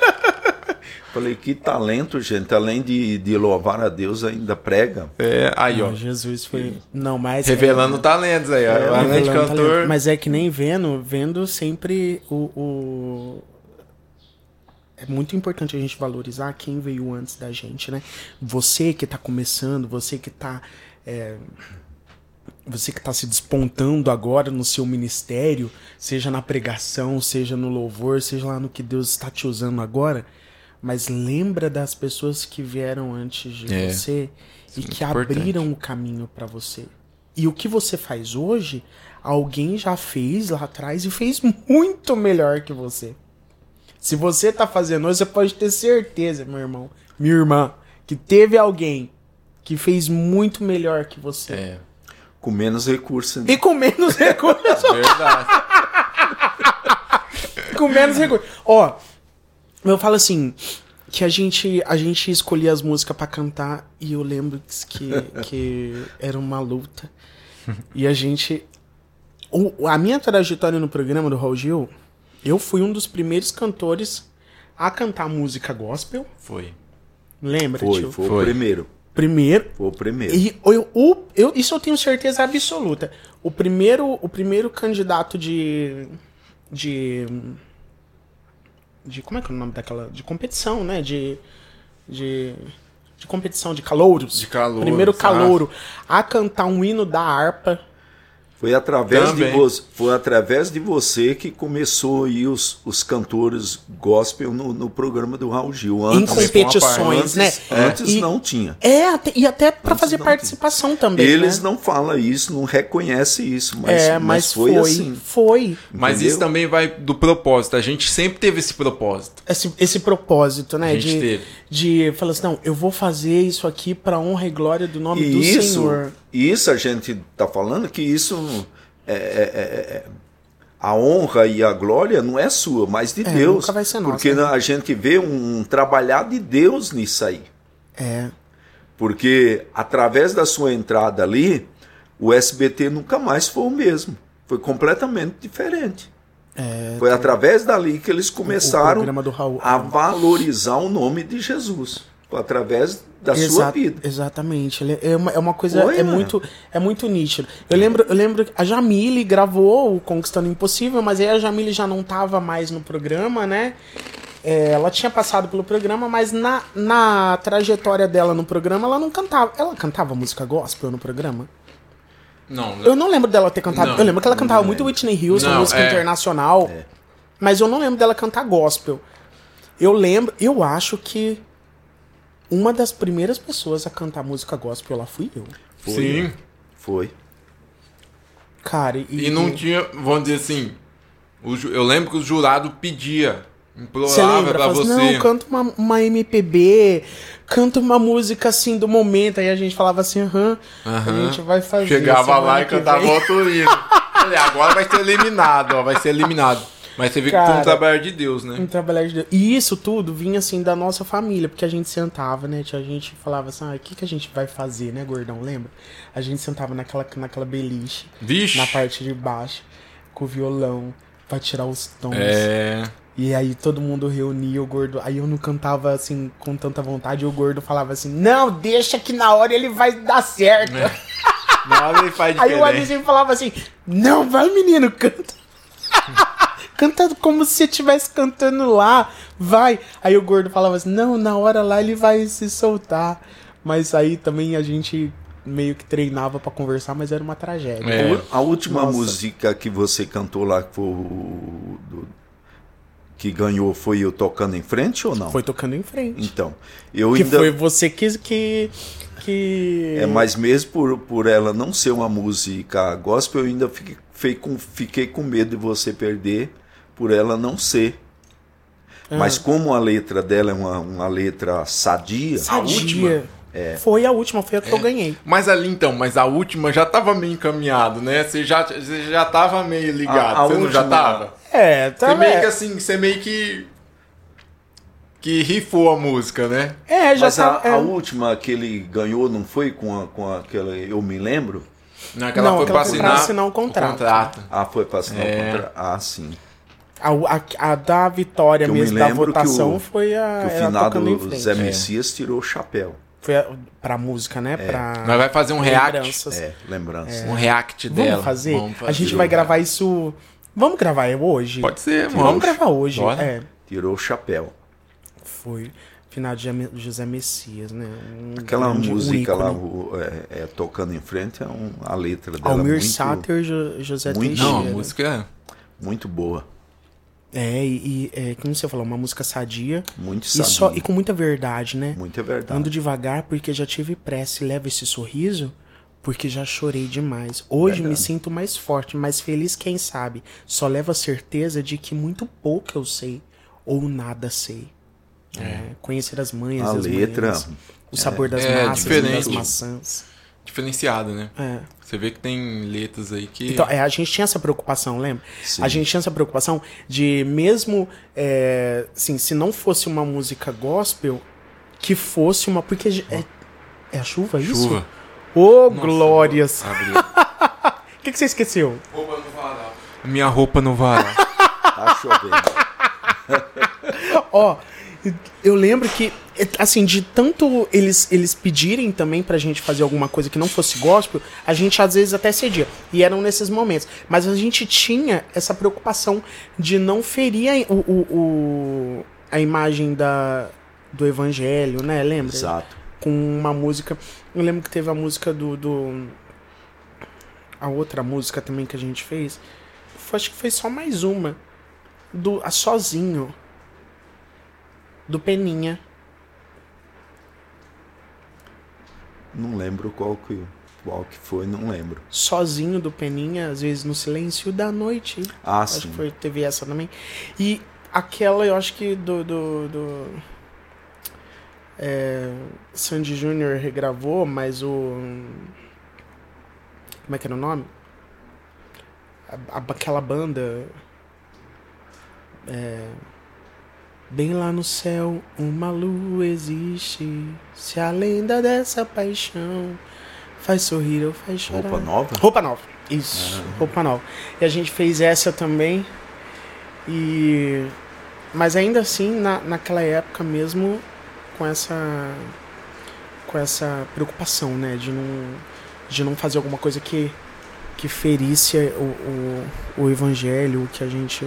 Falei, que talento, gente. Além de, de louvar a Deus, ainda prega. É, aí, ó. Não, Jesus foi. Não, mas. Revelando talentos aí, ó. É, Além de cantor. talento. Mas é que nem vendo, vendo sempre o, o- É muito importante a gente valorizar quem veio antes da gente, né? Você que tá começando, você que tá. É, Você que tá se despontando agora no seu ministério, seja na pregação, seja no louvor, seja lá no que Deus está te usando agora. Mas lembra das pessoas que vieram antes de É, você e é muito que importante. abriram o caminho para você. E o que você faz hoje, alguém já fez lá atrás e fez muito melhor que você. Se você tá fazendo hoje, você pode ter certeza, meu irmão, minha irmã, que teve alguém que fez muito melhor que você. É, Com menos recursos. né? E com menos [laughs] recursos. verdade. [laughs] com menos recursos. Ó, eu falo assim, que a gente, a gente escolhia as músicas pra cantar e eu lembro que, [laughs] que era uma luta. E a gente o- a minha trajetória no programa do Raul Gil, eu fui um dos primeiros cantores a cantar música gospel. Foi. Lembra, Foi, tio? foi, Foi. o primeiro. Primeiro. O primeiro. E eu, eu- isso eu tenho certeza absoluta. O primeiro, o primeiro candidato de. de. de. como é que é o nome daquela. de competição, né? De. de. de competição, de calouros. De calouros, Primeiro ah. calouro a cantar um hino da harpa. Foi através, de você, foi através de você que começou aí os, os cantores gospel no, no programa do Raul Gil. em Antes, competições, antes, né? antes E- não tinha. É, até- e até pra Antes fazer participação também. Eles né? não falam isso, não reconhecem isso, mas, é, mas mas, foi, foi, assim. foi. Mas Entendeu? isso também vai do propósito. A gente sempre teve esse propósito. Esse, esse propósito, né? A gente de, teve. de falar assim, não, eu vou fazer isso aqui pra honra e glória do nome E do isso, Senhor. Isso a gente tá falando que isso é, é- é- é- a honra e a glória não é sua, mas de É, Deus. nunca vai ser nossa, porque né? a gente vê um trabalhar de Deus nisso aí. É. Porque através da sua entrada ali, o SBT nunca mais foi o mesmo. Foi completamente diferente. É, Foi através dali que eles começaram a valorizar o nome de Jesus. Através da sua Exa- vida. Exatamente. É uma, é uma coisa. Foi, é, mano. muito, é muito nítido. Eu lembro, eu lembro que a Jamile gravou o Conquistando o Impossível, mas aí a Jamile já não tava mais no programa, né? É, ela tinha passado pelo programa, mas na, na trajetória dela no programa, ela não cantava. Ela cantava música gospel no programa? Não, Eu não lembro dela ter cantado. Não, eu lembro que ela cantava muito Whitney Houston, Não, música é. internacional. Mas eu não lembro dela cantar gospel. Eu lembro, eu acho que uma das primeiras pessoas a cantar música gospel lá fui eu. Foi, Sim. né? Foi. Cara, e, E não tinha, vamos dizer assim, eu lembro que o jurado pedia, Você implorava lembra? pra assim, você. não, canta uma, uma MPB, canta uma música assim do momento. Aí a gente falava assim, aham, a gente vai fazer. Chegava lá e cantava vem." outro hino. [laughs] Agora vai ser eliminado, ó, vai ser eliminado. Mas você vê que foi um Cara, trabalho de Deus, né? Um trabalhar de Deus. E isso tudo vinha assim da nossa família, porque a gente sentava, né? A gente falava assim, ah, o que, que a gente vai fazer, né, gordão? Lembra? A gente sentava naquela, naquela beliche, Vixe. na parte de baixo, com o violão, pra tirar os tons. É. E aí todo mundo reunia o gordo. Aí eu não cantava assim com tanta vontade, e o gordo falava assim: Não, deixa que na hora ele vai dar certo. Na hora ele faz [laughs] Aí o diferente. Alice falava assim: Não, vai menino, canta. [laughs] canta como se estivesse cantando lá, vai. Aí o gordo falava assim: Não, na hora lá ele vai se soltar. Mas aí também a gente meio que treinava pra conversar, mas era uma tragédia. É. A última Nossa. música que você cantou lá, que foi o. do- que ganhou, foi eu tocando em frente ou não? Foi tocando em frente. Então, eu Que ainda. foi você que. que, que... É, mas mesmo por, por ela não ser uma música gospel, eu ainda fiquei, fiquei com, fiquei com medo de você perder por ela não ser. Ah. Mas como a letra dela é uma, uma letra sadia, Sadia. última? É. Foi a última, foi a que eu ganhei. Mas ali então, mas a última já tava meio encaminhado, né? Você já, você já tava meio ligado. A- a você não já última- tava? É, tá. Você meio é. que assim, você meio que. Que rifou a música, né? É, já mas a, tá. é. a última que ele ganhou não foi com, a, com aquela. Eu me lembro? Naquela Não, foi aquela pra foi assinar, pra assinar um contrato. Ah, foi para assinar É. o contrato. Ah, sim. A, a- a da vitória Que mesmo, da votação, o- foi a. Que o finado tocando em frente. Zé Messias tirou o chapéu. Foi a, pra música, né? Pra Nós vai fazer um react. lembranças. É, lembrança. Um react Vamos dela. fazer? Vamos A gente fazer. vai gravar isso. Vamos gravar hoje? Pode ser, Vamos, vamos. gravar hoje. Bora. É. Tirou o chapéu. Foi. Final de José Messias, né? Um Aquela música lá, o- é, é, tocando em frente, é um, a letra dela Almir muito, Sater, Jo- José muito- Teixeira. Não, a música muito boa. É, e, e é, como você falou, uma música sadia. Muito E, sadia. só, e com muita verdade, né? Muita verdade. Ando devagar porque já tive pressa e levo esse sorriso porque já chorei demais. Hoje me sinto mais forte, mais feliz, quem sabe. Só levo a certeza de que muito pouco eu sei ou nada sei. É, conhecer as manhas, A as letra manhãs, o sabor das é massas, e das maçãs. Diferenciada, né? É. Você vê que tem letras aí que. Então, é, a gente tinha essa preocupação, lembra? Sim. A gente tinha essa preocupação de mesmo, é, assim, se não fosse uma música gospel, que fosse uma... Porque é, é a chuva, isso? Chuva. Ô, Nossa, glórias! [laughs] O que, que você esqueceu? Eu vou falar Minha roupa no varal. Tá chovendo. [laughs] Ó, eu lembro que, assim, de tanto eles, eles pedirem também pra gente fazer alguma coisa que não fosse gospel, a gente às vezes até cedia. E eram nesses momentos. Mas a gente tinha essa preocupação de não ferir a, o, o, o- a imagem da, do evangelho, né? Lembra? Exato. Com uma música. Eu lembro que teve a música do. do a outra música também que a gente fez. Foi- acho que foi só mais uma. Do a Sozinho. Do Peninha. Não lembro qual que, qual que foi, não lembro. Sozinho do Peninha, às vezes no silêncio da noite. Ah, Acho sim. que foi, teve essa também. E aquela, eu acho que do. do, do é, Sandy Júnior regravou, mas o. Como é que era o nome? A- a- aquela banda. É, bem lá no céu, uma lua existe. Se a lenda dessa paixão faz sorrir ou faz chorar. Roupa nova? Roupa nova. Isso, roupa nova. E a gente fez essa também. E mas ainda assim, na, naquela época mesmo com essa com essa preocupação, né, de não de não fazer alguma coisa que que ferisse o, o, o evangelho, o que a gente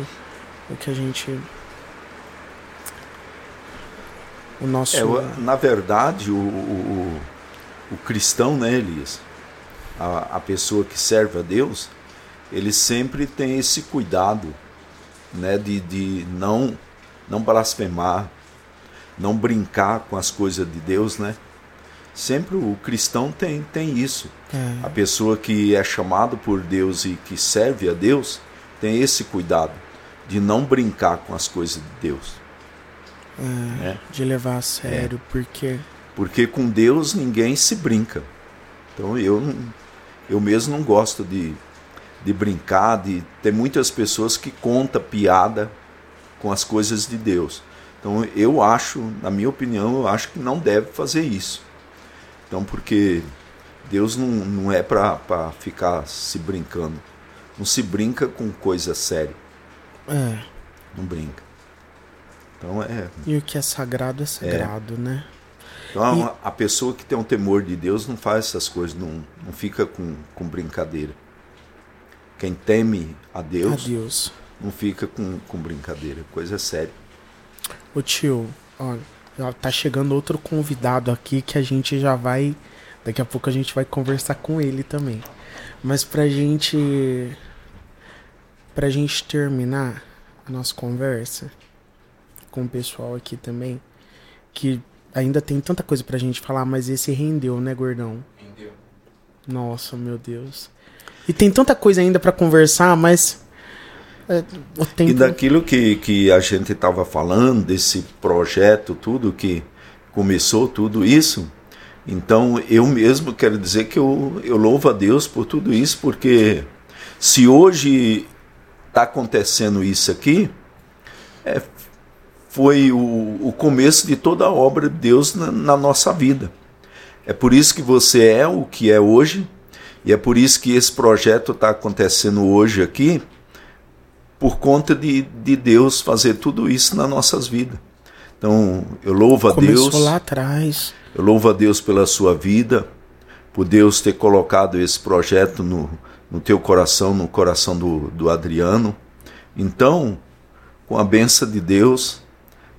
o que a gente o nosso É, na verdade, o, o, o cristão, né, Elias? A, a pessoa que serve a Deus, ele sempre tem esse cuidado, né, de, de não, não blasfemar, não brincar com as coisas de Deus, né? Sempre o cristão tem, tem isso. é, A pessoa que é chamado por Deus e que serve a Deus tem esse cuidado de não brincar com as coisas de Deus. Né? de levar a sério, porque Porque com Deus ninguém se brinca. Então eu, eu mesmo não gosto de, de brincar, de ter muitas pessoas que contam piada com as coisas de Deus. Então eu acho, na minha opinião, eu acho que não deve fazer isso. Então porque Deus não, não é para ficar se brincando. Não se brinca com coisa séria. é, Não brinca. Então é. e o que é sagrado é sagrado, né? Então a- a pessoa que tem um temor de Deus não faz essas coisas, não, não fica com, com brincadeira. Quem teme a Deus Adeus. não fica com, com brincadeira, coisa séria. Ô tio, olha, tá chegando outro convidado aqui que a gente já vai. Daqui a pouco a gente vai conversar com ele também. Mas pra gente. Pra gente terminar a nossa conversa com o pessoal aqui também, que ainda tem tanta coisa pra gente falar, mas esse rendeu, né, gordão? Nossa, meu Deus. E tem tanta coisa ainda pra conversar, mas. é, o tempo. E daquilo que, que a gente estava falando, desse projeto, tudo que começou, tudo isso, então eu mesmo quero dizer que eu, eu louvo a Deus por tudo isso, porque se hoje está acontecendo isso aqui, é, foi o, o começo de toda a obra de Deus na, na nossa vida. É por isso que você é o que é hoje, e é por isso que esse projeto está acontecendo hoje aqui, por conta de, de Deus fazer tudo isso nas nossas vidas. Então, eu louvo a Começou Deus, lá atrás. eu louvo a Deus pela sua vida, por Deus ter colocado esse projeto no, no teu coração, no coração do, do Adriano. Então, com a benção de Deus,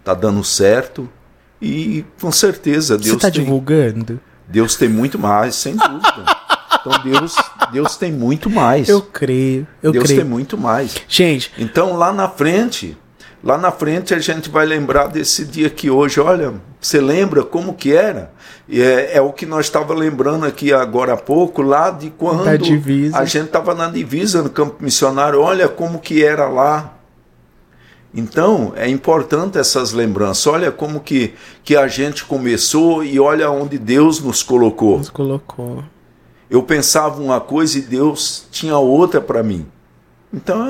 tá dando certo e com certeza Deus Você tá tem, divulgando? Deus tem muito mais, sem dúvida. Então Deus, Deus tem muito mais. Eu creio, eu Deus creio. tem muito mais. Gente, Então lá na frente, lá na frente a gente vai lembrar desse dia que hoje, olha, você lembra como que era? E é, é o que nós estava lembrando aqui agora há pouco, lá de quando a gente estava na divisa no campo missionário, olha como que era lá. Então, é importante essas lembranças. Olha como que, que a gente começou e olha onde Deus nos colocou. nos colocou. Eu pensava uma coisa e Deus tinha outra para mim. Então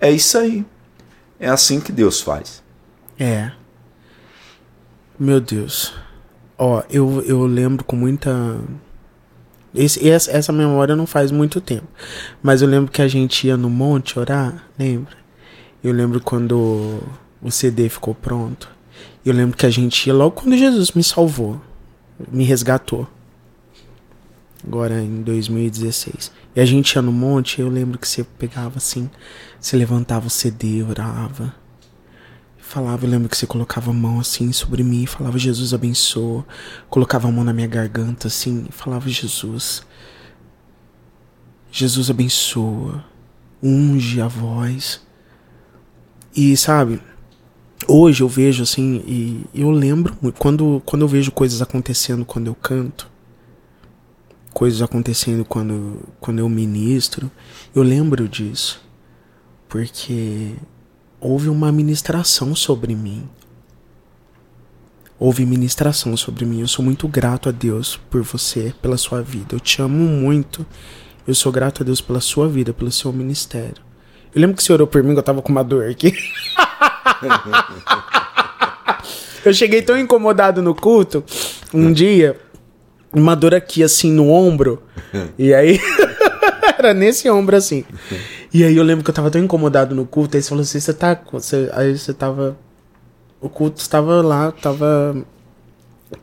é, é isso aí. É assim que Deus faz. É. Meu Deus. Ó, eu, eu lembro com muita. Esse, essa, essa memória não faz muito tempo. Mas eu lembro que a gente ia no monte orar, lembra? Eu lembro quando o CD ficou pronto. Eu lembro que a gente ia logo quando Jesus me salvou, me resgatou. Agora em 2016. E a gente ia no monte, eu lembro que você pegava assim, você levantava o CD, orava. Falava, eu lembro que você colocava a mão assim sobre mim, falava Jesus abençoa, colocava a mão na minha garganta assim, falava Jesus. Jesus abençoa, unge a voz. E sabe, hoje eu vejo assim, e eu lembro quando, quando eu vejo coisas acontecendo quando eu canto, coisas acontecendo quando, quando eu ministro, eu lembro disso. Porque houve uma ministração sobre mim. Houve ministração sobre mim. Eu sou muito grato a Deus por você, pela sua vida. Eu te amo muito. Eu sou grato a Deus pela sua vida, pelo seu ministério. Eu lembro que você orou por mim, que eu tava com uma dor aqui. [laughs] eu cheguei tão incomodado no culto um dia uma dor aqui, assim, no ombro. [laughs] e aí. [laughs] era nesse ombro, assim. E aí eu lembro que eu tava tão incomodado no culto. Aí você falou assim: você tá. Você... Aí você tava. O culto estava lá, tava.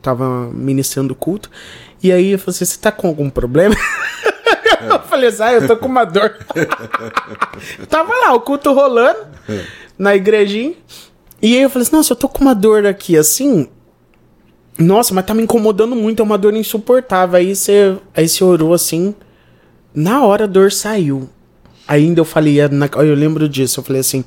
Tava ministrando o culto. E aí eu falei assim: você tá com algum problema? Falei assim: ah, eu tô com uma dor. [laughs] tava lá, o culto rolando na igrejinha. E aí eu falei assim: nossa, eu tô com uma dor aqui assim. Nossa, mas tá me incomodando muito, é uma dor insuportável. Aí você, aí você orou assim. Na hora a dor saiu. Ainda eu falei, é eu lembro disso, eu falei assim.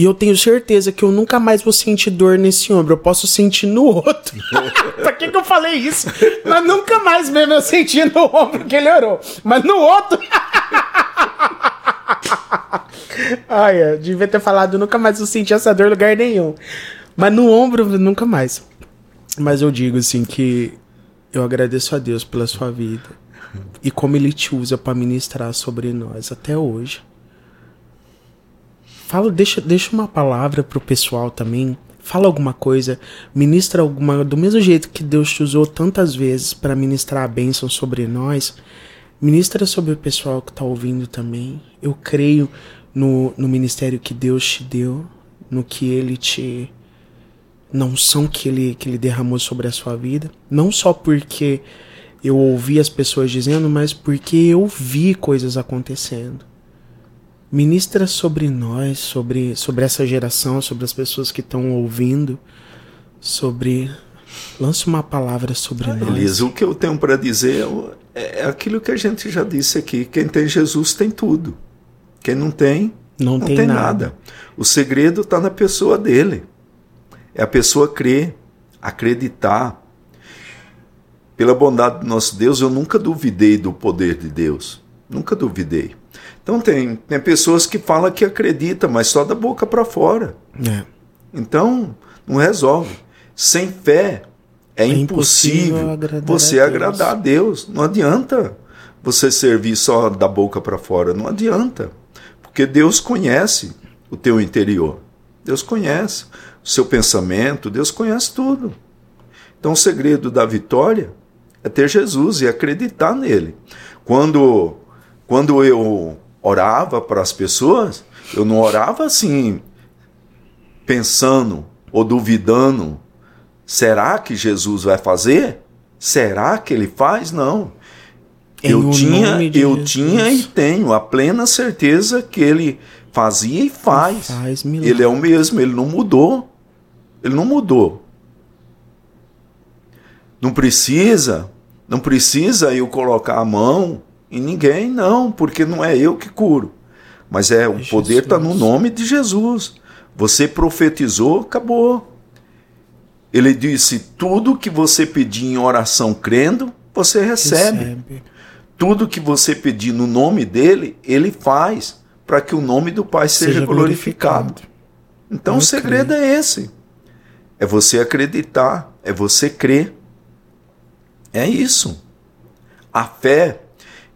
E eu tenho certeza que eu nunca mais vou sentir dor nesse ombro. Eu posso sentir no outro. [laughs] pra que, que eu falei isso? Mas nunca mais mesmo eu senti no ombro que ele orou. Mas no outro. [laughs] Ai, eu devia ter falado, nunca mais vou sentir essa dor em lugar nenhum. Mas no ombro, nunca mais. Mas eu digo assim que eu agradeço a Deus pela sua vida e como ele te usa para ministrar sobre nós até hoje. Fala, deixa, deixa uma palavra pro pessoal também. Fala alguma coisa, ministra alguma, do mesmo jeito que Deus te usou tantas vezes para ministrar a bênção sobre nós. Ministra sobre o pessoal que está ouvindo também. Eu creio no, no ministério que Deus te deu, no que Ele te na unção que ele, que ele derramou sobre a sua vida. Não só porque eu ouvi as pessoas dizendo, mas porque eu vi coisas acontecendo. Ministra sobre nós, sobre, sobre essa geração, sobre as pessoas que estão ouvindo, sobre. Lance uma palavra sobre ah, nós. Elisa, o que eu tenho para dizer é, é aquilo que a gente já disse aqui: quem tem Jesus tem tudo. Quem não tem, não, não tem, tem nada. nada. O segredo está na pessoa dele. É a pessoa crer, acreditar. Pela bondade do nosso Deus, eu nunca duvidei do poder de Deus. Nunca duvidei. Então tem, tem pessoas que falam que acreditam, mas só da boca para fora. É. Então, não resolve. Sem fé é, é impossível, impossível agradar você a agradar a Deus. Não adianta você servir só da boca para fora. Não adianta. Porque Deus conhece o teu interior. Deus conhece o seu pensamento, Deus conhece tudo. Então o segredo da vitória é ter Jesus e acreditar nele. Quando, quando eu orava para as pessoas, eu não orava assim, pensando ou duvidando: será que Jesus vai fazer? Será que ele faz? Não. Em eu tinha, eu Jesus. tinha e tenho a plena certeza que ele fazia e faz. faz ele é o mesmo, ele não mudou. Ele não mudou. Não precisa, não precisa eu colocar a mão em ninguém, não, porque não é eu que curo. Mas é, é o poder está no nome de Jesus. Você profetizou, acabou. Ele disse: tudo que você pedir em oração crendo, você recebe. recebe. Tudo que você pedir no nome dele, ele faz, para que o nome do Pai seja, seja glorificado. glorificado. Então o segredo é esse. É você acreditar, é você crer. É isso. A fé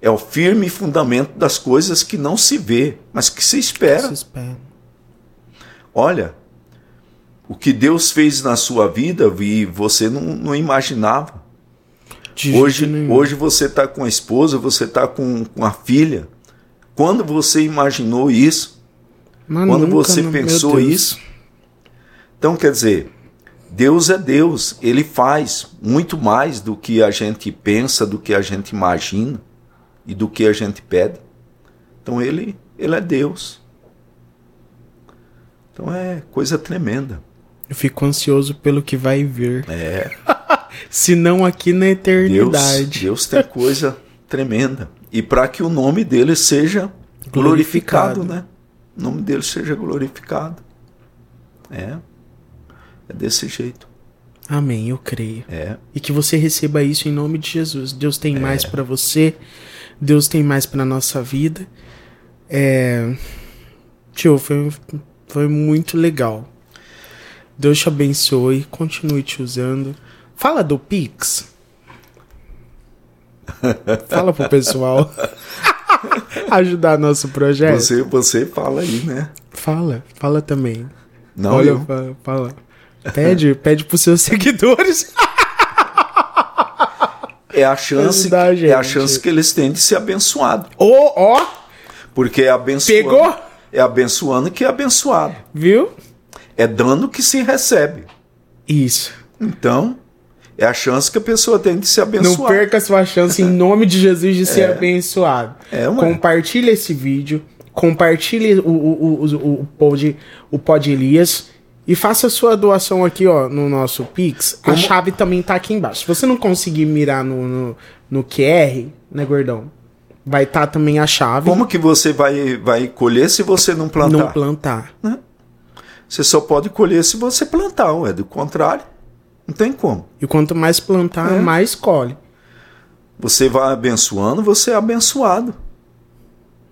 é o firme fundamento das coisas que não se vê, mas que se espera. Se espera. Olha, o que Deus fez na sua vida e você não, não imaginava. De Hoje, hoje você está com a esposa, você está com, com a filha. Quando você imaginou isso? Mas Quando nunca, você? Meu pensou isso? Então, quer dizer, Deus é Deus. Ele faz muito mais do que a gente pensa, do que a gente imagina e do que a gente pede. Então, ele, ele é Deus. Então, é coisa tremenda. Eu fico ansioso pelo que vai vir. É. [laughs] Se não aqui na Deus, eternidade. Deus tem coisa tremenda. E para que o nome dele seja glorificado, Glorificado. né? O nome dele seja glorificado. É. É desse jeito. Amém, eu creio. É. E que você receba isso em nome de Jesus. Deus tem mais pra você. Deus tem mais pra nossa vida. É... Tio, foi, foi muito legal. Deus te abençoe. Continue te usando. Fala do Pix. Fala pro pessoal. [laughs] Ajudar nosso projeto. Você, você fala aí, né? Fala, fala também. Não, Olha, eu. fa- fala. Pede, pede pros seus [laughs] seguidores. É a chance, a é a chance que eles têm de ser abençoado. Ô, ó, Porque é abençoando. Pegou? É abençoando que é abençoado. viu? É dando que se recebe. Isso. Então, é a chance que a pessoa tem de se Não abençoar. perca sua chance em nome de Jesus de ser abençoado. É, ué. Compartilhe esse vídeo, compartilhe o, o, o, o, o, pod, o Pod Elias e faça a sua doação aqui, ó, no nosso Pix. A Como- chave também tá aqui embaixo. Se você não conseguir mirar no, no, no QR, né, gordão? Vai estar também a chave. Como que você vai, vai colher se você não plantar? não plantar. Você só pode colher se você plantar, ué. Do contrário, não tem como. E quanto mais plantar, É. mais colhe. Você vai abençoando, você é abençoado.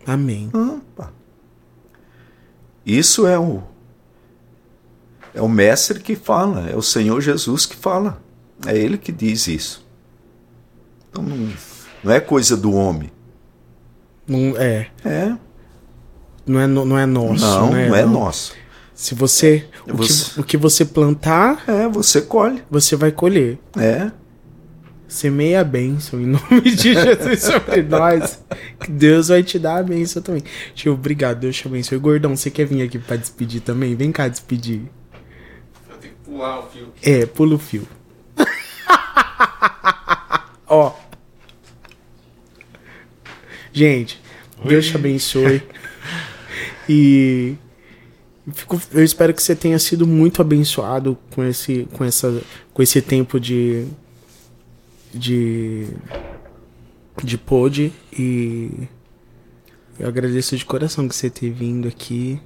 Amém. Opa. Isso é o é o mestre que fala, é o Senhor Jesus que fala. É ele que diz isso. Então não, não é coisa do homem. Não é, É. não é, não é nosso. não, né? não é nosso. Se você o, Você- Que, o que você plantar, É, você colhe. você vai colher. É. Semeia a bênção em nome de Jesus [laughs] sobre nós. Que Deus vai te dar a bênção também. Tio, obrigado. Deus te abençoe. Gordão, você quer vir aqui pra despedir também? Vem cá despedir. Pular o fio. É, pula o fio. [laughs] Ó. Gente, Deus te abençoe. E fico- eu espero que você tenha sido muito abençoado com esse, com essa, com esse tempo de de de pod e eu agradeço de coração que você ter vindo aqui.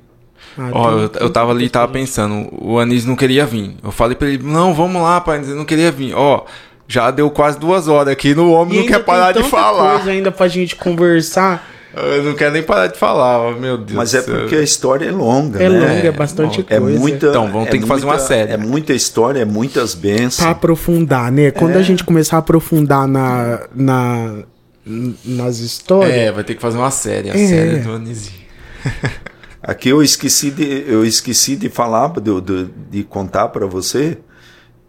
Ah, Ó, tem- eu, eu tava ali e tava pensando, o Anis não queria vir. Eu falei pra ele, não, vamos lá, pai, ele não queria vir. Ó, já deu quase duas horas aqui, no homem E não quer tem parar de falar. coisa ainda pra gente conversar. Eu não quero nem parar de falar, meu Deus Mas é porque a história é longa, É né? longa, é é bastante. É coisa. muita. Então, vamos é ter que fazer uma muita- série. É muita história, é muitas bênçãos. Pra aprofundar, né? Quando É. a gente começar a aprofundar na, na, nas histórias. É, vai ter que fazer uma série, a É. série do Anisinho. [laughs] Aqui eu esqueci de, eu esqueci de falar, de, de, de contar para você,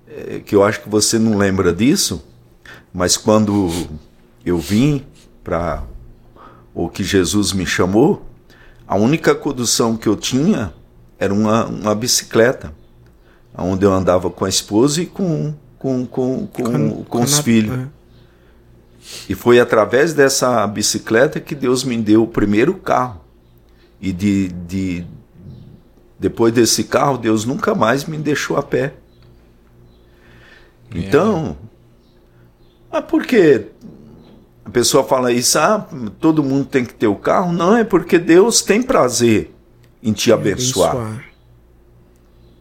eh, que eu acho que você não lembra disso, mas quando eu vim para o que Jesus me chamou, a única condução que eu tinha era uma, uma bicicleta, onde eu andava com a esposa e com, com, com, com, com, os a- filhos. é. E foi através dessa bicicleta que Deus me deu o primeiro carro. E de, de depois desse carro, Deus nunca mais me deixou a pé. Então, mas por que a pessoa fala isso? Ah, todo mundo tem que ter o carro? Não, é porque Deus tem prazer em te abençoar.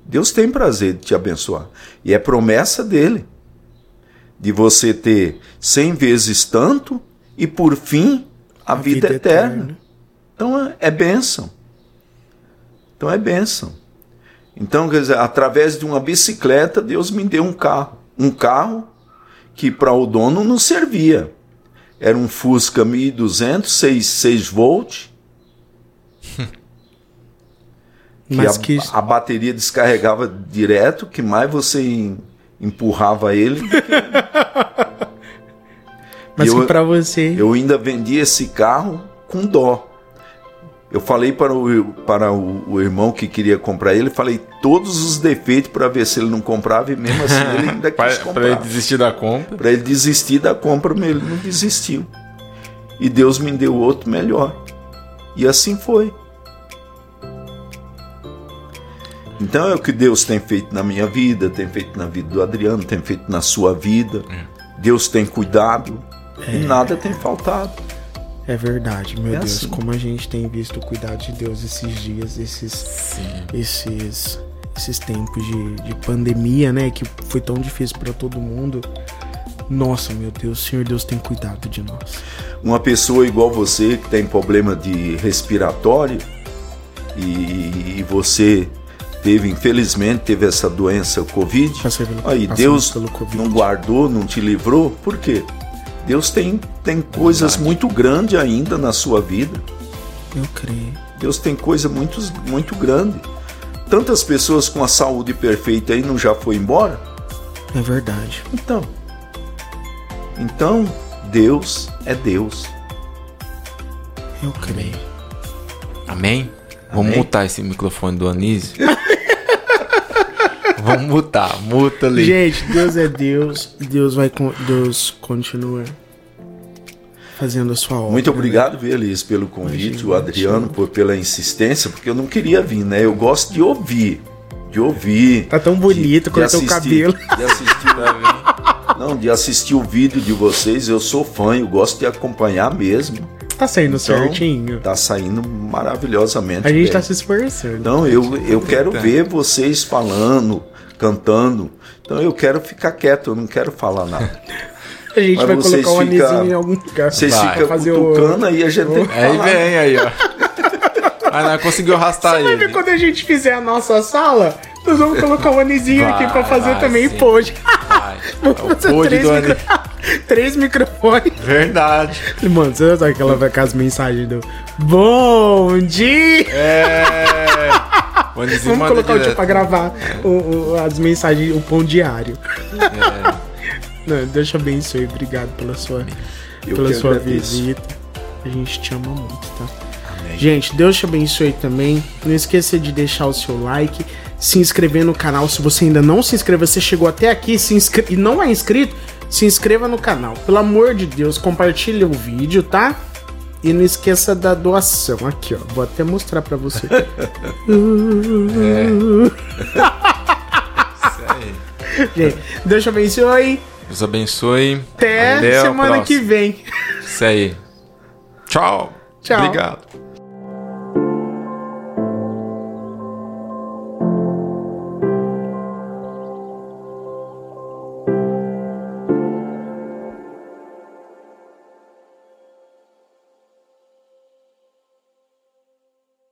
Deus tem prazer de te abençoar. E é promessa dele de você ter cem vezes tanto e por fim a, vida, eterna. Então é, é bênção. Então é bênção. Então, quer dizer, através de uma bicicleta, Deus me deu um carro. Um carro que para o dono não servia. Era um Fusca 1200, 6, 6 volts. que Mas a, que. a bateria descarregava direto, que mais você em- empurrava ele. [laughs] Mas que pra você. Eu ainda vendi esse carro com dó. Eu falei para o, para o, o irmão que queria comprar ele, falei todos os defeitos para ver se ele não comprava e mesmo assim ele [laughs] ainda quis pra ele comprar. desistir da compra. Para ele desistir da compra, mas ele não desistiu. E Deus me deu outro melhor. E assim foi. Então é o que Deus tem feito na minha vida, tem feito na vida do Adriano, tem feito na sua vida. Deus tem cuidado e nada tem faltado. É verdade, meu É Deus, assim. como a gente tem visto o cuidado de Deus esses dias, esses, Sim. esses, esses tempos de, de pandemia, né? Que foi tão difícil pra todo mundo. Nossa, meu Deus, Senhor Deus tem cuidado de nós. Uma pessoa igual você que tem problema de respiratório e, e você teve, infelizmente, teve essa doença, Covid. Pelo- Aí Deus pelo Covid. não guardou, não te livrou, por quê? Deus tem, tem coisas muito grandes ainda na sua vida. Eu creio. Deus tem coisa muito, muito grande. Tantas pessoas com a saúde perfeita aí não já foi embora? É verdade. Então. Então, Deus é Deus. Eu creio. Amém? Vamos Amém. mutar esse microfone do Anísio. [laughs] Vamos mutar, muta ali. Gente, Deus é Deus. Deus vai Deus continua fazendo a sua obra. Muito né? obrigado, viu, Elis, pelo convite, Imagina, o Adriano por, pela insistência, porque eu não queria vir, né? Eu gosto de ouvir. De ouvir. Tá tão bonito, de cortou o assistir- cabelo. De assistir, não, de assistir o vídeo de vocês, eu sou fã, eu gosto de acompanhar mesmo. Tá saindo Então, certinho. Tá saindo maravilhosamente. A gente bem. tá se esforçando. Então eu, eu quero ver vocês falando, cantando. Então eu quero ficar quieto, eu não quero falar nada. [laughs] a gente mas vai colocar o fica- anezinho em algum lugar. Vocês Vai. ficam Fazer o- cutucando aí a gente tem que Aí falar. vem, aí, ó. Ah, não, conseguiu arrastar Vai ele. ver quando a gente fizer a nossa sala, nós vamos colocar o anezinho Vai, aqui pra fazer vai, também sim. pôde. Vai. [laughs] Vamos O fazer pod três, micro... [laughs] Três microfones. Verdade. Mano, você sabe que ela vai com as mensagens do Bom dia! É. Vamos colocar o tio direto. pra gravar o- o- as mensagens, o pão diário. É. Não, Deus te abençoe, obrigado pela sua, Eu pela sua agradeço. visita. A gente te ama muito, tá? Amém. Gente, Deus te abençoe também. Não esqueça de deixar o seu like, se inscrever no canal. Se você ainda não se inscreveu, você chegou até aqui se inscre... e não é inscrito, se inscreva no canal. Pelo amor de Deus, compartilhe o vídeo, tá? E não esqueça da doação. Aqui, ó. Vou até mostrar pra você. [laughs] Isso aí. Gente, Deus te abençoe. Deus abençoe. Até, semana que vem. Isso aí. Tchau. Tchau. Obrigado.